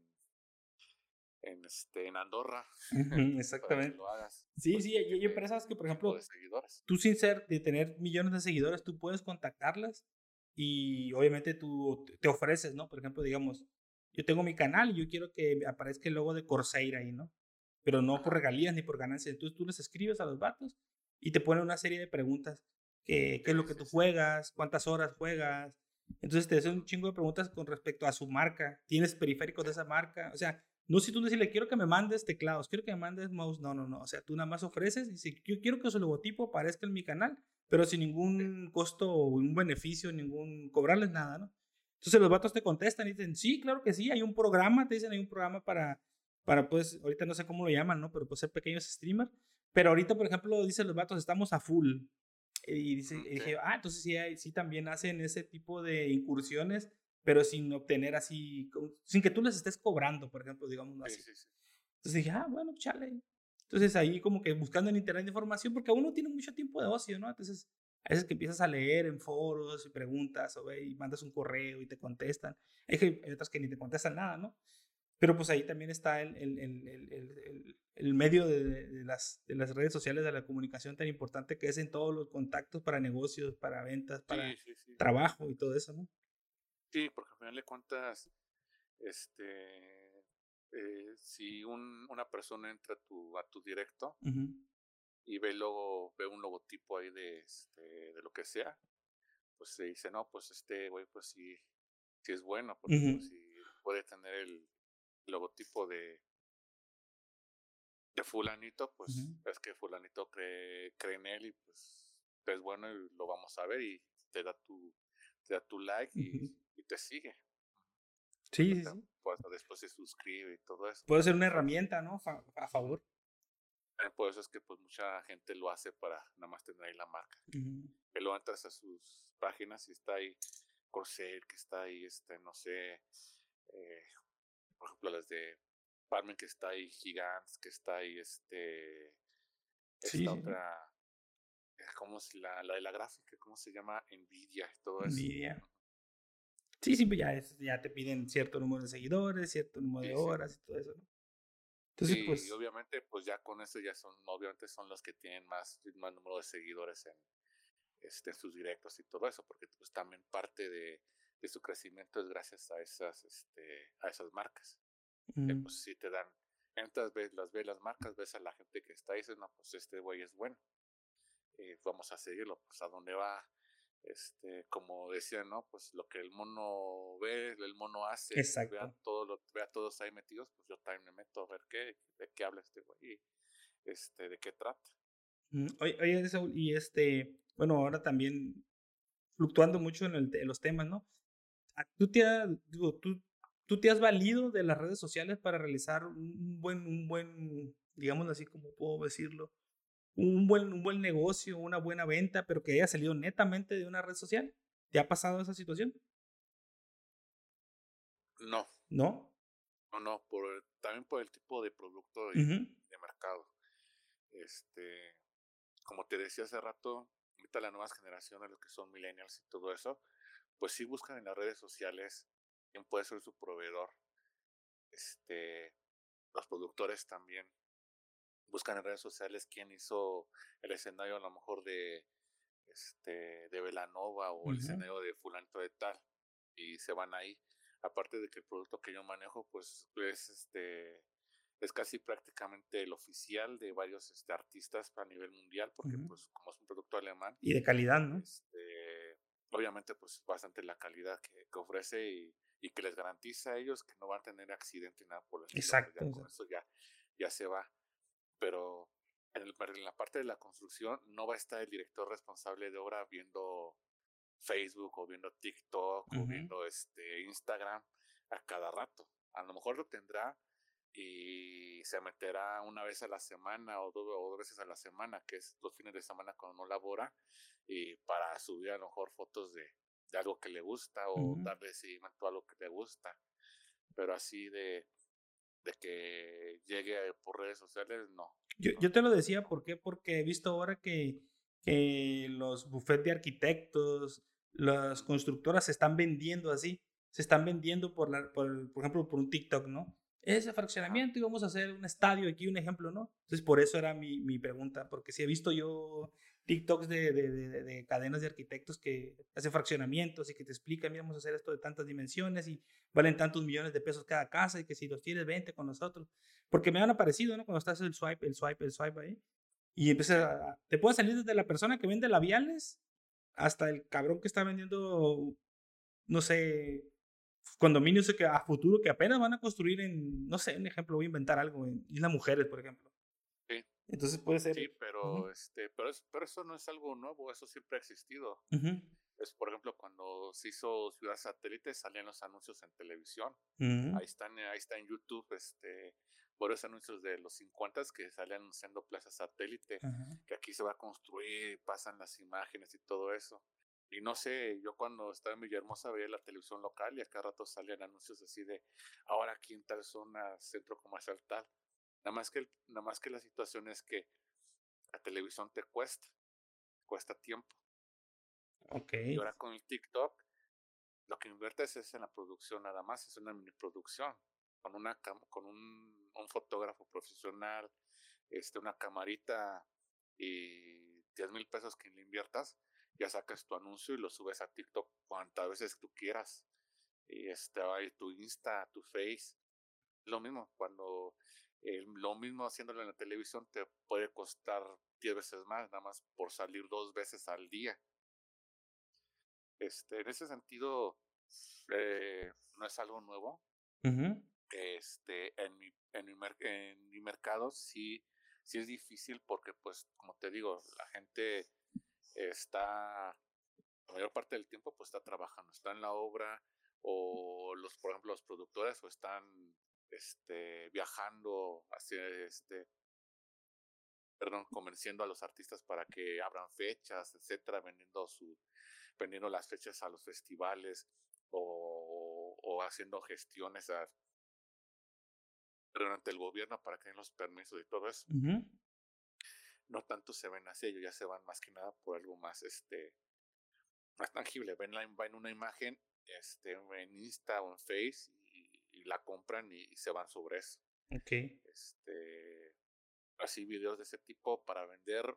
en este en Andorra exactamente. lo hagas. sí sí hay, empresas que por ejemplo tú sin ser de tener millones de seguidores tú puedes contactarlas y obviamente tú te ofreces no por ejemplo digamos yo tengo mi canal y yo quiero que aparezca el logo de Corsair ahí no pero no por regalías ni por ganancias entonces tú les escribes a los vatos y te ponen una serie de preguntas qué, es lo que tú juegas, cuántas horas juegas. Entonces te hacen un chingo de preguntas con respecto a su marca. ¿Tienes periféricos de esa marca? O sea, no si tú decirle, quiero que me mandes teclados, quiero que me mandes mouse. No, no, no. O sea, tú nada más ofreces y si yo quiero que su logotipo aparezca en mi canal, pero sin ningún costo o un beneficio, ningún cobrarles nada, ¿no? Entonces los vatos te contestan y dicen, sí, claro que sí, hay un programa, te dicen, hay un programa para, para pues, ahorita no sé cómo lo llaman, ¿no? Pero pues ser pequeños streamers. Pero ahorita, por ejemplo, dicen los vatos, estamos a full. Y, dice, dije, ah, entonces sí, sí también hacen ese tipo de incursiones, pero sin obtener así, sin que tú les estés cobrando, por ejemplo, digamos así. Entonces dije, ah, bueno, chale. Entonces ahí como que buscando en internet información, porque uno tiene mucho tiempo de ocio, ¿no? Entonces a veces que empiezas a leer en foros y preguntas o y mandas un correo y te contestan. Hay, hay otras que ni te contestan nada, ¿no? Pero pues ahí también está el, el, el, el medio de, de, las, de las redes sociales de la comunicación tan importante que es en todos los contactos para negocios, para ventas, para trabajo y todo eso, ¿no? Sí, porque al final de cuentas, este, eh, si un, una persona entra a tu, a tu directo y ve, luego, ve un logotipo ahí de, este, de lo que sea, pues se dice, no, pues este güey, pues sí, sí es bueno, porque pues, puede tener el, logotipo de, de fulanito, pues es que fulanito cree, cree en él y pues es bueno y lo vamos a ver y te da tu, te da tu like y, te sigue. Sí, sí, Pues después se suscribe y todo eso. Puede ser una herramienta, ¿no? a favor. Por eso es que pues mucha gente lo hace para nada más tener ahí la marca. Que lo entras a sus páginas y está ahí Corsair, que está ahí, este, no sé, eh, por ejemplo, las de Parmen que está ahí, Gigants, que está ahí, este, esta otra, eh, ¿cómo es la, la de la gráfica? ¿Cómo se llama? Nvidia, todo eso. Nvidia. Sí, sí, pues ya, ya te piden cierto número de seguidores, cierto número de horas y todo eso, ¿no? Entonces, pues... Y obviamente, pues ya con eso ya son, obviamente son los que tienen más, más número de seguidores en, este, en sus directos y todo eso, porque pues también parte de, de su crecimiento es gracias a esas, este, a esas marcas. Mm. pues si te dan, entras, ves, las ves las marcas, ves a la gente que está ahí, dices, no, pues este güey es bueno. Eh, vamos a seguirlo, pues a dónde va, este, como decía, ¿no? Pues lo que el mono ve, el mono hace, ve a, todo lo, ve a todos ahí metidos, pues yo también me meto a ver qué, de qué habla este güey, este, de qué trata. Mm, oye, oye, y este, bueno, ahora también fluctuando mucho en, el, en los temas, ¿no? ¿Tú te, digo, tú, tú te has valido de las redes sociales para realizar un buen, un buen, digamos así como puedo decirlo, un buen, un buen negocio, una buena venta, pero que haya salido netamente de una red social? ¿Te ha pasado esa situación? No. ¿No? No, no, por, también por el tipo de producto de, de mercado. Este, como te decía hace rato, ahorita las nuevas generaciones, los que son millennials y todo eso, pues sí buscan en las redes sociales quién puede ser su proveedor. Este, los productores también buscan en redes sociales quién hizo el escenario a lo mejor de este de Velanova o el escenario de fulanito de tal y se van ahí aparte de que el producto que yo manejo pues es este es casi prácticamente el oficial de varios este, artistas a nivel mundial, porque pues como es un producto alemán. Y de calidad, ¿no? Este, obviamente pues bastante la calidad que, que ofrece y, y, que les garantiza a ellos que no van a tener accidente ni nada por el Exacto. Ya, con eso ya, ya se va. Pero en, el, en la parte de la construcción no va a estar el director responsable de obra viendo Facebook o viendo TikTok o viendo este Instagram a cada rato. A lo mejor lo tendrá y se meterá una vez a la semana o dos, o dos veces a la semana, que es dos fines de semana cuando no labora, y para subir a lo mejor fotos de, de algo que le gusta o darle seguimiento a algo que le gusta. Pero así de, de que llegue por redes sociales, no. Yo, yo te lo decía, ¿por qué? Porque he visto ahora que, que los bufetes de arquitectos, las constructoras se están vendiendo así, se están vendiendo por, la, por, por ejemplo, por un TikTok, ¿no? Ese fraccionamiento y vamos a hacer un estadio aquí, un ejemplo, ¿no? Entonces, por eso era mi, mi pregunta, porque si he visto yo TikToks de, de, de, cadenas de arquitectos que hacen fraccionamientos y que te explican, mira, vamos a hacer esto de tantas dimensiones y valen tantos millones de pesos cada casa y que si los tienes, vente con nosotros. Porque me han aparecido, ¿no? Cuando estás el swipe, el swipe, el swipe ahí. Y empieza, te puede salir desde la persona que vende labiales hasta el cabrón que está vendiendo, no sé, condominios que a futuro que apenas van a construir en, no sé, un ejemplo, voy a inventar algo, en Isla Mujeres, por ejemplo. Sí. Entonces puede ser. Sí, pero, este, pero, es, pero eso no es algo nuevo, eso siempre ha existido. Es, por ejemplo, cuando se hizo Ciudad Satélite, salían los anuncios en televisión. Ahí están, ahí está en YouTube, este, varios anuncios de los 50 que salían anunciando Plaza Satélite, que aquí se va a construir, pasan las imágenes y todo eso. Y no sé, yo cuando estaba en Villahermosa veía la televisión local y acá rato salían anuncios así de ahora aquí en tal zona, centro comercial tal. Nada más que, nada más que la situación es que la televisión te cuesta, cuesta tiempo. Ok. Y ahora con el TikTok, lo que inviertes es en la producción nada más, es una mini producción, con una con un, un fotógrafo profesional, este, una camarita y 10 mil pesos que le inviertas, ya sacas tu anuncio y lo subes a TikTok cuantas veces tú quieras. Y este, tu Insta, tu Face. Lo mismo, cuando eh, lo mismo haciéndolo en la televisión te puede costar 10 veces más, nada más por salir dos veces al día. Este, en ese sentido, eh, no es algo nuevo. Este, en mi, en mi, en mi mercado sí, sí es difícil porque, pues, como te digo, la gente está, la mayor parte del tiempo, pues está trabajando, está en la obra, o los, por ejemplo, los productores, o están este, viajando hacia este, perdón, convenciendo a los artistas para que abran fechas, etcétera, vendiendo su, vendiendo las fechas a los festivales o, o haciendo gestiones a, durante el gobierno para que den los permisos y todo eso no tanto se ven así, ellos ya se van más que nada por algo más, este, más tangible. Ven, la, ven una imagen este, en Insta o en Face y, la compran y, se van sobre eso. Ok. Este, así videos de ese tipo para vender,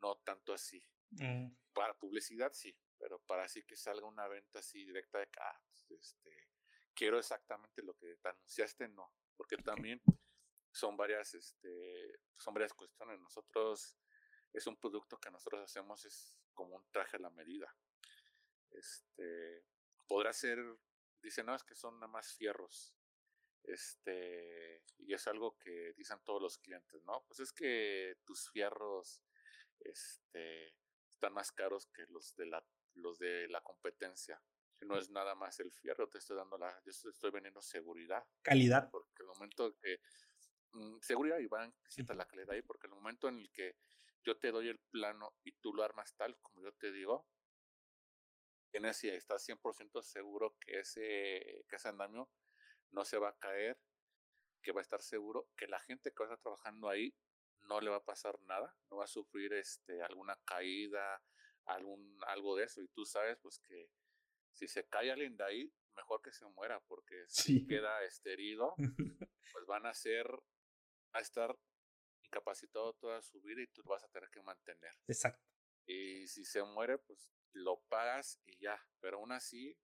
no tanto así. Mm. Para publicidad sí, pero para así que salga una venta así directa de ah, pues, este, quiero exactamente lo que te anunciaste, no. Porque también son varias, este, son varias cuestiones. Nosotros, es un producto que nosotros hacemos, es como un traje a la medida. Este, podrá ser, dicen, no, es que son nada más fierros. Este, y es algo que dicen todos los clientes, ¿no? Pues es que tus fierros, este, están más caros que los de la, los de la competencia. No es nada más el fierro, te estoy dando la, yo estoy vendiendo seguridad. Calidad. Porque el momento que seguridad y van a la calidad ahí, porque el momento en el que yo te doy el plano y tú lo armas tal como yo te digo, tienes y estás 100% seguro que ese, que ese andamio no se va a caer, que va a estar seguro, que la gente que va a estar trabajando ahí no le va a pasar nada, no va a sufrir este, alguna caída, algún, algo de eso. Y tú sabes pues que si se cae alguien de ahí, mejor que se muera, porque si queda esterido, pues van a ser a estar incapacitado toda su vida y tú lo vas a tener que mantener. Exacto. Y si se muere, pues lo pagas y ya. Pero aún así,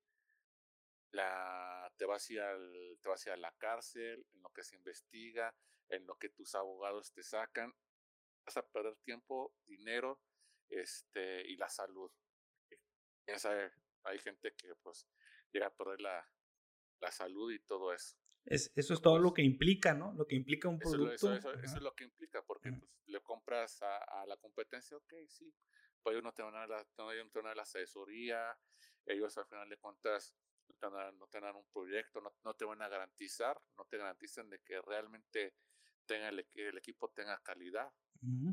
la, te, vas a te vas a la cárcel, en lo que se investiga, en lo que tus abogados te sacan, vas a perder tiempo, dinero, este, y la salud. Piensa, hay gente que pues llega a perder la, la salud y todo eso. Es, eso es todo lo que implica, ¿no? Lo que implica un producto. Eso, eso, eso, es lo que implica, porque pues, le compras a, a, la competencia, ok, sí, pues ellos no te van a dar no, te van a dar la asesoría, ellos al final de cuentas no te van a, no te van a dar un proyecto, no, no, te van a garantizar, no te garantizan de que realmente tenga el, el equipo tenga calidad,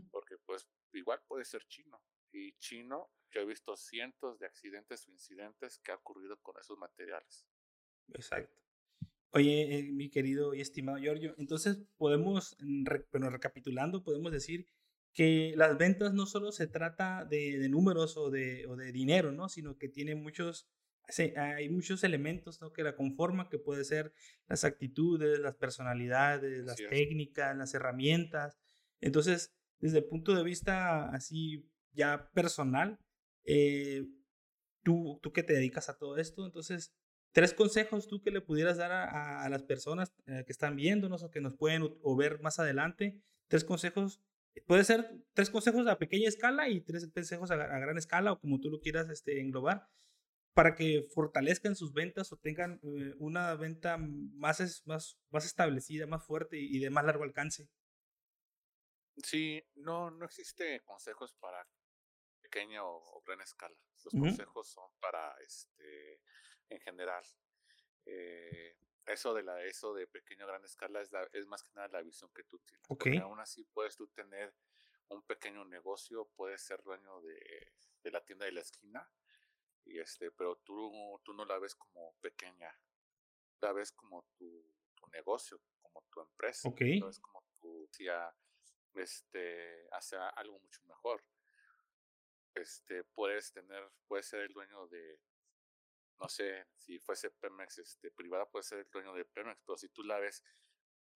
porque pues igual puede ser chino, y chino, yo he visto cientos de accidentes o incidentes que ha ocurrido con esos materiales. Exacto. Oye, eh, mi querido y estimado Giorgio, entonces podemos, bueno, recapitulando, podemos decir que las ventas no solo se trata de, de números o de, o de, dinero, ¿no? Sino que tiene muchos, hay muchos elementos ¿no? que la conforman, que puede ser las actitudes, las personalidades, las técnicas, las herramientas. Entonces, desde el punto de vista así ya personal, eh, tú, tú que te dedicas a todo esto, entonces, tres consejos tú que le pudieras dar a, a las personas eh, que están viéndonos o que nos pueden o ver más adelante, tres consejos, puede ser tres consejos a pequeña escala y tres consejos a, a gran escala o como tú lo quieras este, englobar, para que fortalezcan sus ventas o tengan eh, una venta más, más, más establecida, más fuerte y, y de más largo alcance. Sí, no, no existe consejos para pequeña o, gran escala. Los consejos son para, este, en general. Eh, eso de la, eso de pequeño gran escala es, es más que nada la visión que tú tienes. Porque aún así puedes tú tener un pequeño negocio, puedes ser dueño de, de la tienda de la esquina, y este, pero tú, tú no la ves como pequeña, la ves como tu, tu negocio, como tu empresa, okay. la ves como tu, tía, este, hacia algo mucho mejor este, puedes tener, puedes ser el dueño de, no sé, si fuese Pemex este, privada, puedes ser el dueño de Pemex, pero si tú la ves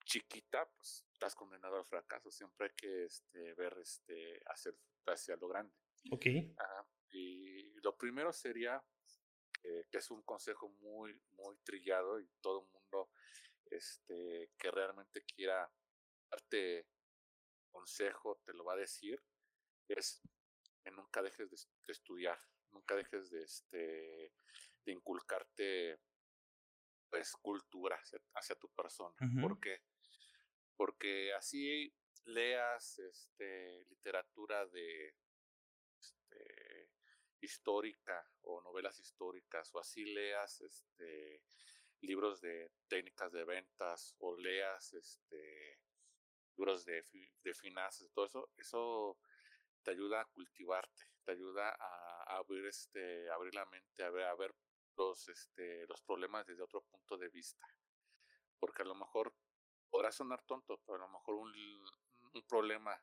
chiquita, pues estás condenado al fracaso. Siempre hay que este, ver este, hacia, hacia lo grande. Ok. Ajá. Y lo primero sería, que es un consejo muy, muy trillado y todo el mundo este, que realmente quiera darte consejo te lo va a decir, es nunca dejes de, estudiar, nunca dejes de, este, de inculcarte pues cultura hacia, tu persona. ¿Por qué? Porque así leas este, literatura de este, histórica o novelas históricas o así leas este, libros de técnicas de ventas o leas este, libros de, de finanzas, todo eso, eso te ayuda a cultivarte, te ayuda a, abrir, este, abrir la mente, a ver, a ver los, este, los problemas desde otro punto de vista. Porque a lo mejor podrá sonar tonto, pero a lo mejor un, un problema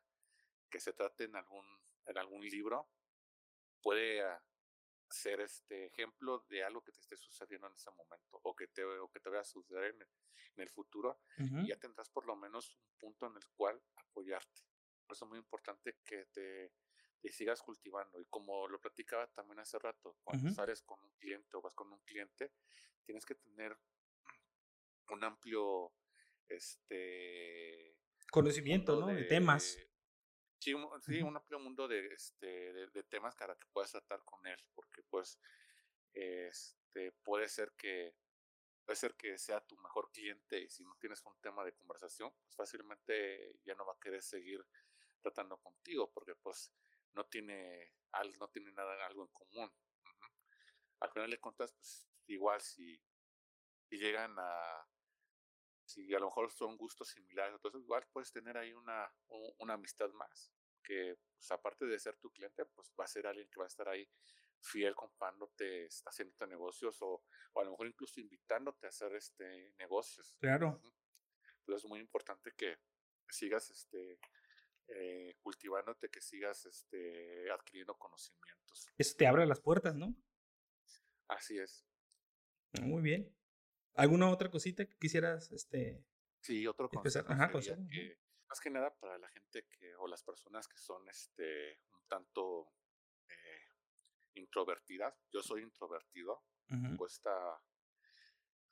que se trate en algún, en algún libro puede ah, ser este ejemplo de algo que te esté sucediendo en ese momento o que te, o que te vaya a suceder en el, en el futuro y ya tendrás por lo menos un punto en el cual apoyarte. Por eso es muy importante que te, sigas cultivando. Y como lo platicaba también hace rato, cuando sales con un cliente o vas con un cliente, tienes que tener un amplio este conocimiento, ¿no? De, temas. Sí, un, un amplio mundo de, este, de, temas para que puedas tratar con él, porque pues este, puede ser que puede ser que sea tu mejor cliente y si no tienes un tema de conversación, pues fácilmente ya no va a querer seguir tratando contigo, porque pues no tiene, no tiene nada, algo en común. Al final de cuentas, pues igual si, si llegan a, si a lo mejor son gustos similares, entonces igual puedes tener ahí una, una amistad más, que pues, aparte de ser tu cliente, pues va a ser alguien que va a estar ahí fiel comprándote, haciendo negocios o, o a lo mejor incluso invitándote a hacer este negocios. Claro. Entonces es muy importante que sigas este eh, cultivándote, que sigas este, adquiriendo conocimientos. Eso te abre las puertas, ¿no? Así es. Muy bien. ¿Alguna otra cosita que quisieras este, Sí, otro consejo. Ajá, que, más que nada para la gente que, o las personas que son este, un tanto eh, introvertidas. Yo soy introvertido. Cuesta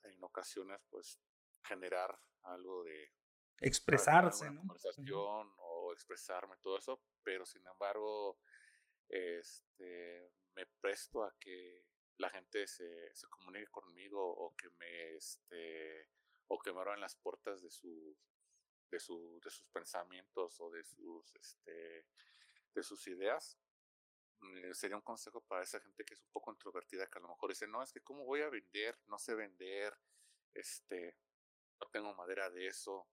en ocasiones pues generar algo de expresarse, ¿no? Conversación expresarme, todo eso, pero sin embargo, este, me presto a que la gente se, se comunique conmigo o que me, este, o que me abran las puertas de sus, de, su, de sus pensamientos o de sus, este, de sus ideas. Mm, sería un consejo para esa gente que es un poco introvertida, que a lo mejor dice, no, es que cómo voy a vender, no sé vender, este, no tengo madera de eso,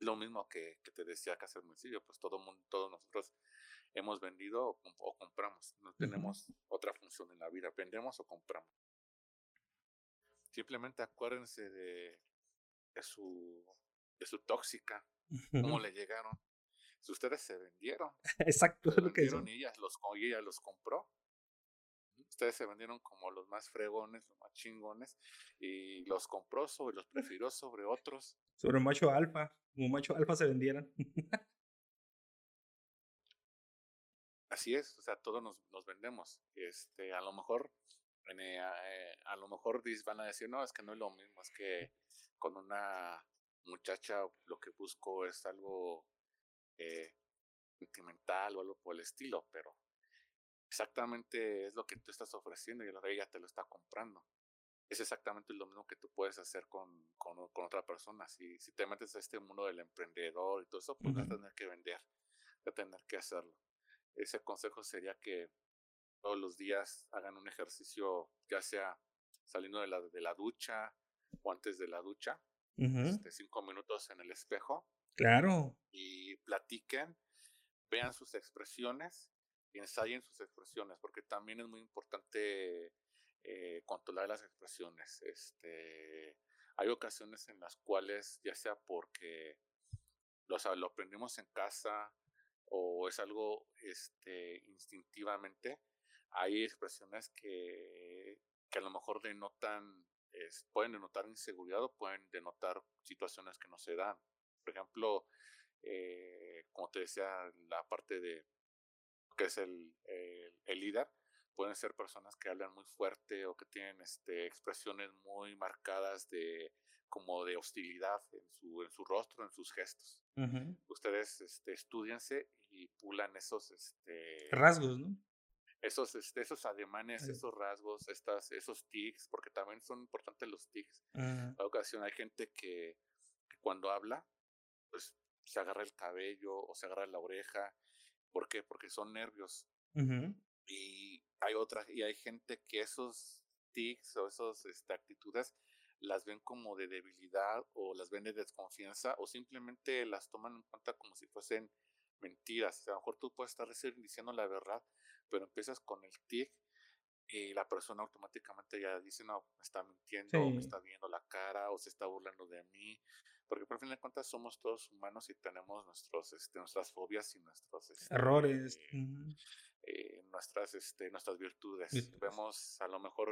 lo mismo que, que te decía que hace sencillo, pues todo mundo, todos nosotros hemos vendido o, compramos, no tenemos otra función en la vida, vendemos o compramos. Simplemente acuérdense de, de su, de su tóxica, cómo le llegaron. Si ustedes se vendieron, exacto, lo que y ella los, y ella los compró, ustedes se vendieron como los más fregones, los más chingones, y los compró sobre, los prefirió sobre otros. Sobre macho alfa, como macho alfa se vendieran. Así es, o sea, todos nos, nos vendemos. Este, a lo mejor, eh, a lo mejor van a decir, no, es que no es lo mismo, es que con una muchacha lo que busco es algo eh, sentimental o algo por el estilo, pero exactamente es lo que tú estás ofreciendo y ella te lo está comprando. Es exactamente lo mismo que tú puedes hacer con, con, otra persona. Si, si te metes a este mundo del emprendedor y todo eso, pues vas a tener que vender, vas a tener que hacerlo. Ese consejo sería que todos los días hagan un ejercicio, ya sea saliendo de la, de la ducha o antes de la ducha, este, cinco minutos en el espejo. Claro. Y platiquen, vean sus expresiones y ensayen sus expresiones, porque también es muy importante eh, controlar las expresiones. Este, hay ocasiones en las cuales, ya sea porque lo, lo aprendimos en casa o es algo este, instintivamente, hay expresiones que, que a lo mejor denotan, pueden denotar inseguridad o pueden denotar situaciones que no se dan. Por ejemplo, eh, como te decía, la parte de que es el, el, líder, pueden ser personas que hablan muy fuerte o que tienen este, expresiones muy marcadas de como de hostilidad en su, en su rostro, en sus gestos. Ustedes este, estudiense y pulan esos este, rasgos, ¿no? Esos, este, esos ademanes, esos rasgos, estas, esos tics, porque también son importantes los tics. A ocasión hay gente que, que cuando habla, pues se agarra el cabello o se agarra la oreja ¿Por qué? Porque son nervios. Y hay otra, y hay gente que esos tics o esas este, actitudes las ven como de debilidad o las ven de desconfianza o simplemente las toman en cuenta como si fuesen mentiras. a lo mejor tú puedes estar diciendo la verdad, pero empiezas con el tic y la persona automáticamente ya dice, no, me está mintiendo, o me está viendo la cara, o se está burlando de mí, porque por fin de cuentas somos todos humanos y tenemos nuestros, este, nuestras fobias y nuestros este, errores, eh, nuestras, este, nuestras virtudes. Vemos, a lo mejor,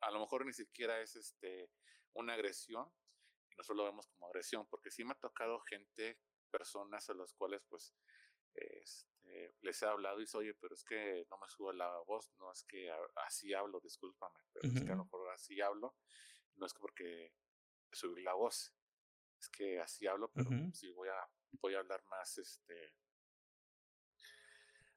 a lo mejor ni siquiera es este, una agresión, nosotros lo vemos como agresión, porque sí me ha tocado gente, personas a las cuales pues este, les he hablado y dice, oye, pero es que no me subo la voz, no es que así hablo, discúlpame, pero es que a lo mejor así hablo, no es que porque subir la voz, es que así hablo, pero sí voy a, voy a hablar más, este,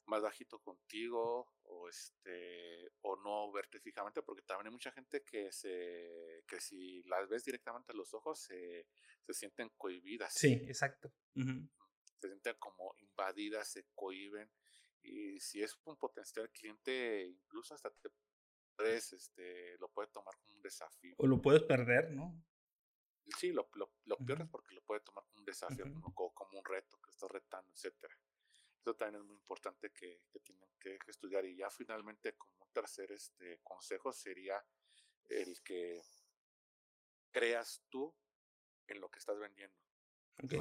más bajito contigo o este o no verte fijamente porque también hay mucha gente que se que si las ves directamente a los ojos se, se sienten cohibidas sí exacto se sienten como invadidas, se cohiben. Y si es un potencial cliente, incluso hasta te puedes, este, lo puede tomar como un desafío. O lo puedes perder, ¿no? Sí, lo, lo, lo pierdes porque lo puede tomar como un desafío, como, como, un reto que estás retando, etcétera. Eso también es muy importante que, que tienen que, estudiar. Y ya finalmente, como un tercer este, consejo, sería el que creas tú en lo que estás vendiendo.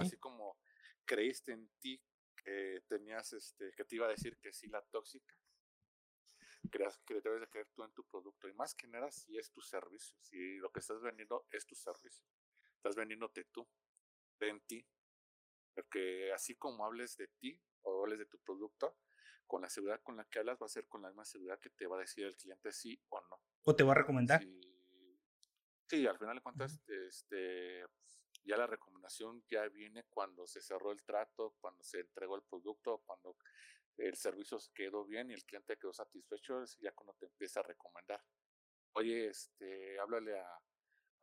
Así como creíste en ti que tenías, este, que te iba a decir que sí la tóxica, creas que debes de creer tú en tu producto y más que nada si es tu servicio, si lo que estás vendiendo es tu servicio, estás vendiéndote tú, de en ti, porque así como hables de ti o hables de tu producto, con la seguridad con la que hablas va a ser con la misma seguridad que te va a decir el cliente sí o no. O te va a recomendar. Sí, al final de cuentas, este, ya la recomendación ya viene cuando se cerró el trato, cuando se entregó el producto, cuando el servicio se quedó bien y el cliente quedó satisfecho, es ya cuando te empieza a recomendar. Oye, este, háblale a,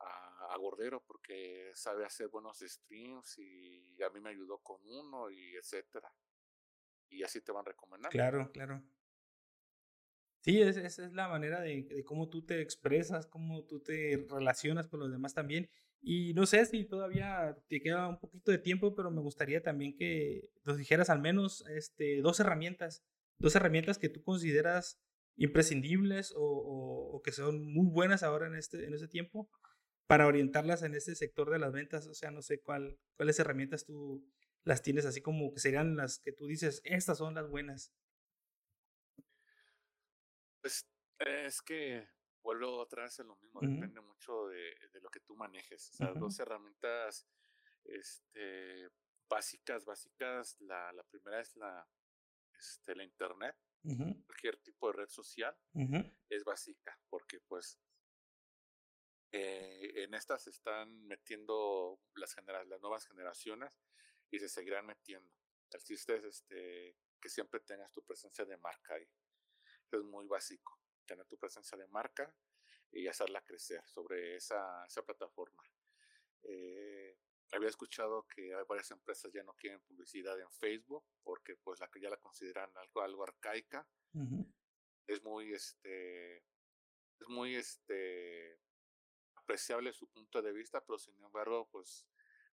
a, Gordero porque sabe hacer buenos streams y a mí me ayudó con uno y etcétera. Y así te van recomendando. Claro, claro. Sí, esa es la manera de, cómo tú te expresas, cómo tú te relacionas con los demás también. Y no sé si todavía te queda un poquito de tiempo, pero me gustaría también que nos dijeras al menos este, dos herramientas, dos herramientas que tú consideras imprescindibles o, o, que son muy buenas ahora en este, en este tiempo para orientarlas en este sector de las ventas. O sea, no sé cuál, cuáles herramientas tú las tienes así como que serían las que tú dices, estas son las buenas. Pues es que vuelvo otra vez a lo mismo, depende mucho de, de, lo que tú manejes. O sea, dos herramientas este, básicas, básicas. La, la primera es la, este, la internet. Cualquier tipo de red social es básica, porque pues eh, en estas se están metiendo las, las nuevas generaciones y se seguirán metiendo. El chiste es este, que siempre tengas tu presencia de marca ahí. es muy básico tener tu presencia de marca y hacerla crecer sobre esa, esa plataforma. Eh, había escuchado que hay varias empresas ya no quieren publicidad en Facebook porque pues la que ya la consideran algo, algo arcaica. Es muy este es muy este apreciable su punto de vista, pero sin embargo, pues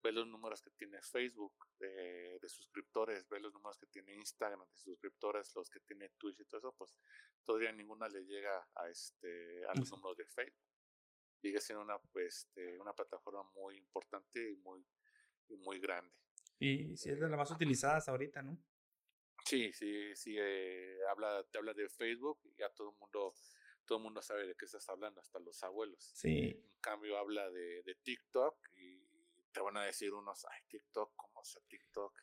ve los números que tiene Facebook de, de, suscriptores, ve los números que tiene Instagram de suscriptores, los que tiene Twitch y todo eso, pues todavía ninguna le llega a este a los números de Facebook. Sigue siendo una este, una plataforma muy importante y muy muy grande. Y si es de las más utilizadas ahorita, ¿no? Sí, sí, sí, eh, habla, te habla de Facebook y ya todo el mundo, todo el mundo sabe de qué estás hablando, hasta los abuelos. Sí. Cambio habla de, de TikTok y te van a decir unos, ay, TikTok, ¿cómo sea TikTok?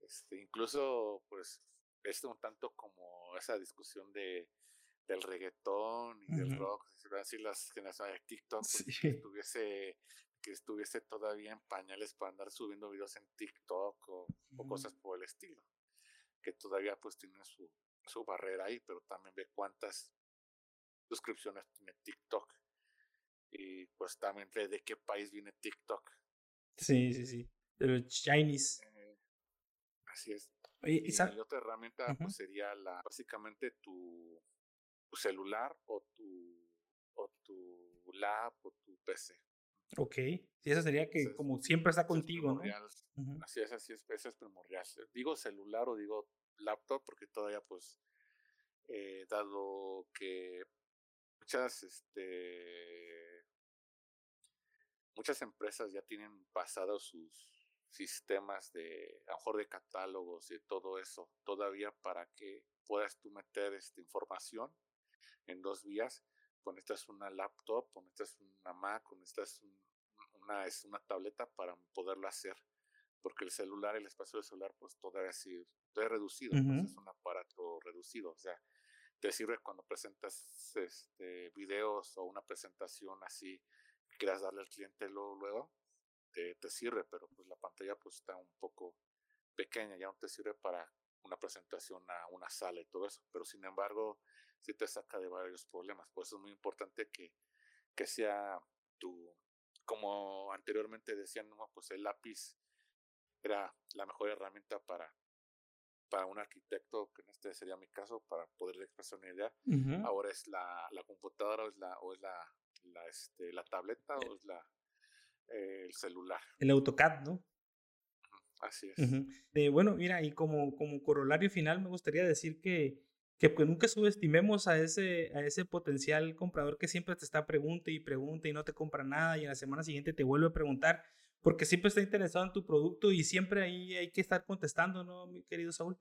Este, incluso, pues, es un tanto como esa discusión de del reggaetón y del rock, si van a decir las generaciones de TikTok, pues, que estuviese que estuviese todavía en pañales para andar subiendo videos en TikTok o, cosas por el estilo. Que todavía pues tiene su, su barrera ahí, pero también ve cuántas suscripciones tiene TikTok. Y pues también de qué país viene TikTok. Sí, sí, sí. De los Chinese. Eh, así es. y, otra herramienta pues sería la básicamente tu, celular o tu o tu lab o tu PC. Ok, sí, eso sería que como siempre está contigo, ¿no? Así es, así es, eso es primordial. Digo celular o digo laptop porque todavía pues, eh, dado que muchas, este, muchas empresas ya tienen pasados sus sistemas de, a lo mejor de catálogos y todo eso, todavía para que puedas tú meter esta información en dos vías, con esta es una laptop, con esta es una Mac, con esta es una, es una tableta para poderlo hacer, porque el celular, el espacio del celular, pues todavía sí, todavía reducido, pues es un aparato reducido, o sea, te sirve cuando presentas este, videos o una presentación así quieras darle al cliente luego, luego te, te, sirve, pero pues la pantalla pues está un poco pequeña, ya no te sirve para una presentación a una sala y todo eso, pero sin embargo sí te saca de varios problemas, por eso es muy importante que, que sea tu, como anteriormente decían, pues el lápiz era la mejor herramienta para, para un arquitecto, que en este sería mi caso, para poder expresar una idea. Ahora es la, la computadora o es la, o es la, la, este, la tableta o es la, eh, el celular. El AutoCAD, ¿no? Así es. Eh, bueno, mira, y como, como corolario final me gustaría decir que, que pues nunca subestimemos a ese, a ese potencial comprador que siempre te está pregunta y pregunta y no te compra nada y en la semana siguiente te vuelve a preguntar porque siempre está interesado en tu producto y siempre ahí hay que estar contestando, ¿no, mi querido Saúl?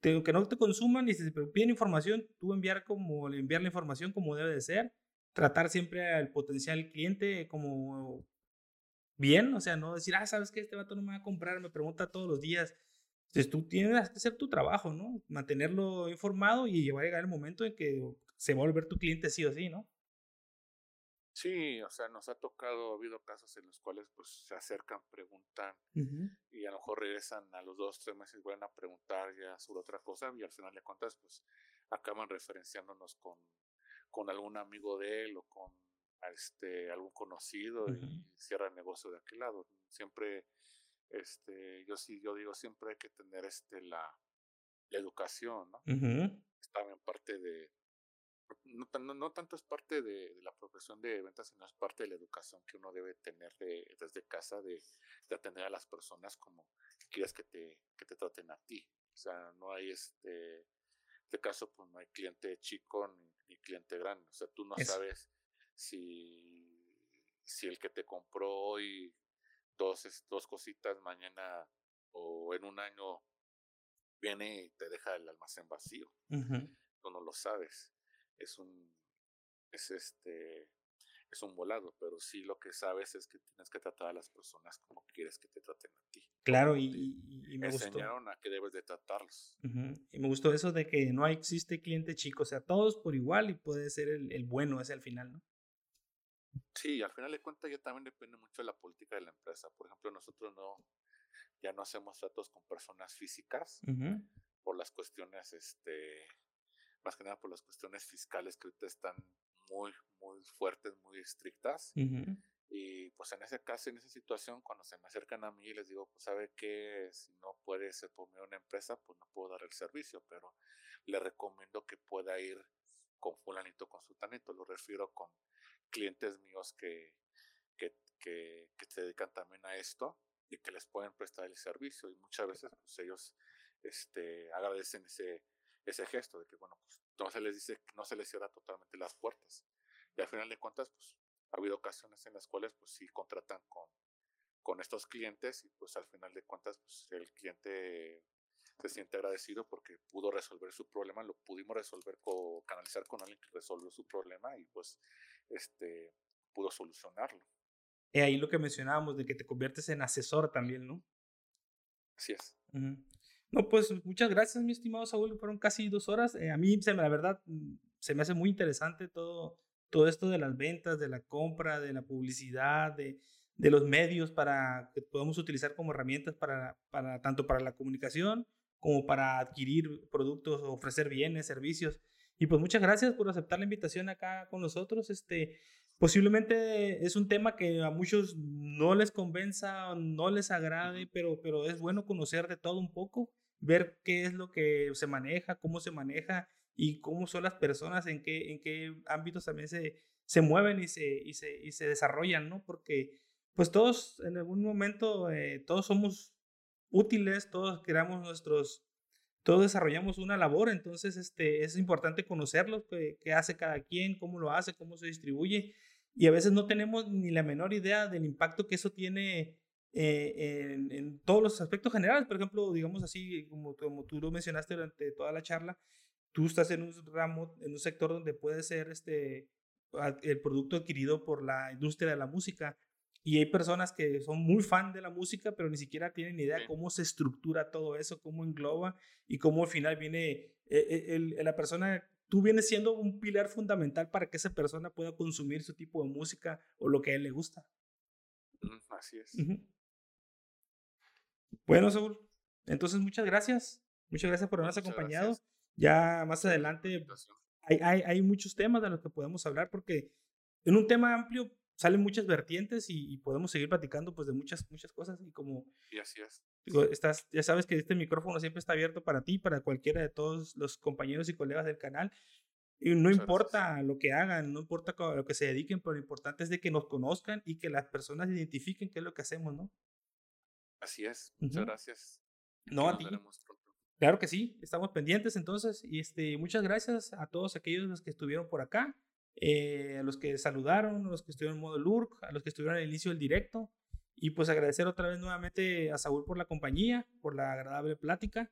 que no te consuman y si te piden información, tú enviar como enviar la información como debe de ser, tratar siempre al potencial cliente como bien, o sea, no decir, ah, sabes que este vato no me va a comprar, me pregunta todos los días. Entonces tú tienes que hacer tu trabajo, ¿no? Mantenerlo informado y llevar a llegar el momento en que se va a volver tu cliente sí o sí, ¿no? Sí, o sea, nos ha tocado, ha habido casos en los cuales pues se acercan, preguntan y a lo mejor regresan a los dos, tres meses y vuelven a preguntar ya sobre otra cosa y al final de cuentas pues acaban referenciándonos con, con algún amigo de él o con este algún conocido y cierra el negocio de aquel lado. Siempre, este, yo sí, yo digo, siempre hay que tener este la, educación, ¿no? También parte de, no, no, tanto es parte de, la profesión de ventas, sino es parte de la educación que uno debe tener desde casa, de, atender a las personas como quieres que te, que te traten a ti. O sea, no hay este, este caso, pues no hay cliente chico ni, cliente grande. O sea, tú no sabes si, si el que te compró hoy dos, dos cositas mañana o en un año viene y te deja el almacén vacío. Tú no lo sabes es un, es este, es un volado, pero sí lo que sabes es que tienes que tratar a las personas como quieres que te traten a ti. Claro, y, y, me enseñaron a que debes de tratarlos. Y me gustó eso de que no existe cliente chico, o sea, todos por igual y puede ser el, el bueno ese al final, ¿no? Sí, al final de cuentas ya también depende mucho de la política de la empresa. Por ejemplo, nosotros no, ya no hacemos tratos con personas físicas por las cuestiones, este, más que nada por las cuestiones fiscales que ahorita están muy, muy fuertes, muy estrictas. Y pues en ese caso, en esa situación, cuando se me acercan a mí, les digo, pues sabe que si no puede ser por medio de una empresa, pues no puedo dar el servicio, pero le recomiendo que pueda ir con fulanito, con sultanito. Lo refiero con clientes míos que, que, que, que se dedican también a esto y que les pueden prestar el servicio. Y muchas veces pues ellos este, agradecen ese ese gesto de que, bueno, pues no se les dice, no se les cierra totalmente las puertas. Y al final de cuentas, pues ha habido ocasiones en las cuales, pues sí contratan con, con estos clientes y pues al final de cuentas, pues el cliente se siente agradecido porque pudo resolver su problema, lo pudimos resolver, con, canalizar con alguien que resolvió su problema y pues este pudo solucionarlo. Y ahí lo que mencionábamos de que te conviertes en asesor también, ¿no? Así es. No, pues muchas gracias, mi estimado Saúl. Fueron casi dos horas. Eh, a mí, se me, la verdad, mm, se me hace muy interesante todo, todo esto de las ventas, de la compra, de la publicidad, de, de los medios para que podamos utilizar como herramientas para, para tanto para la comunicación como para adquirir productos, ofrecer bienes, servicios. Y pues muchas gracias por aceptar la invitación acá con nosotros. Este, posiblemente es un tema que a muchos no les convenza, no les agrade, pero, pero es bueno conocer de todo un poco ver qué es lo que se maneja, cómo se maneja y cómo son las personas, en qué, en qué ámbitos también se, se mueven y se, y, se, y se desarrollan, ¿no? Porque pues todos en algún momento, eh, todos somos útiles, todos creamos nuestros, todos desarrollamos una labor, entonces este, es importante conocerlos, qué, qué hace cada quien, cómo lo hace, cómo se distribuye, y a veces no tenemos ni la menor idea del impacto que eso tiene eh, en, todos los aspectos generales. Por ejemplo, digamos así, como, como tú lo mencionaste durante toda la charla, tú estás en un ramo, en un sector donde puede ser este, el producto adquirido por la industria de la música. Y hay personas que son muy fan de la música, pero ni siquiera tienen idea cómo se estructura todo eso, cómo engloba y cómo al final viene eh, eh, el, la persona, tú vienes siendo un pilar fundamental para que esa persona pueda consumir su tipo de música o lo que a él le gusta. Así es. Bueno, Saúl, entonces muchas gracias. Muchas gracias por habernos acompañado. Ya más adelante hay, hay, hay, muchos temas de los que podemos hablar porque en un tema amplio salen muchas vertientes y, podemos seguir platicando pues de muchas, muchas cosas y como... Y así es. estás, ya sabes que este micrófono siempre está abierto para ti, para cualquiera de todos los compañeros y colegas del canal. Y no importa lo que hagan, no importa lo que se dediquen, pero lo importante es de que nos conozcan y que las personas identifiquen qué es lo que hacemos, ¿no? Así es, muchas gracias. No, a ti. Claro que sí, estamos pendientes entonces. Y este, muchas gracias a todos aquellos los que estuvieron por acá, eh, a los que saludaron, a los que estuvieron en modo LURC, a los que estuvieron al inicio del directo. Y pues agradecer otra vez nuevamente a Saúl por la compañía, por la agradable plática.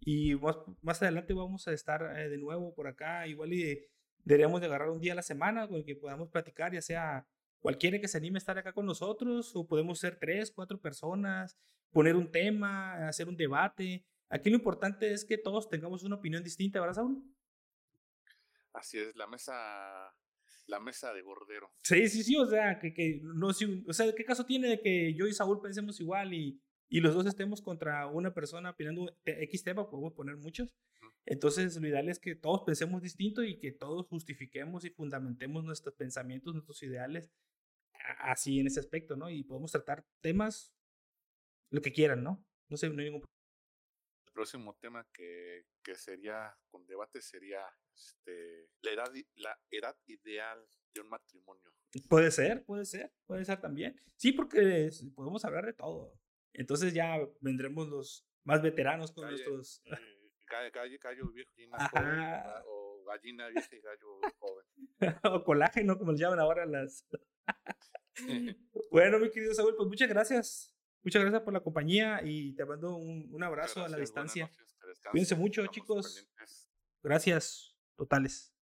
Y más, más adelante vamos a estar eh, de nuevo por acá. Igual y deberíamos de agarrar un día a la semana con el que podamos platicar, ya sea cualquiera que se anime a estar acá con nosotros, o podemos ser tres, cuatro personas, poner un tema, hacer un debate. Aquí lo importante es que todos tengamos una opinión distinta, ¿verdad, Saúl? Así es, la mesa, La mesa de gordero. Sí, sí, sí, o sea, que, que no, si, o sea, ¿qué caso tiene de que yo y Saúl pensemos igual y, y los dos estemos contra una persona opinando X tema? Podemos poner muchos. Entonces, lo ideal es que todos pensemos distinto y que todos justifiquemos y fundamentemos nuestros pensamientos, nuestros ideales así en ese aspecto, ¿no? Y podemos tratar temas, lo que quieran, ¿no? No sé, no hay ningún El próximo tema que, que sería con debate sería este, la, edad, la edad ideal de un matrimonio. Puede ser, puede ser, puede ser también. Sí, porque podemos hablar de todo. Entonces ya vendremos los más veteranos con nuestros... Gallo, gallo, viejo, gallina o gallina vieja y gallo joven. o colágeno, como le llaman ahora las... bueno, mi querido Saúl, pues muchas gracias. Muchas gracias por la compañía y te mando un, un abrazo a la distancia. Cuídense mucho, chicos. Gracias totales.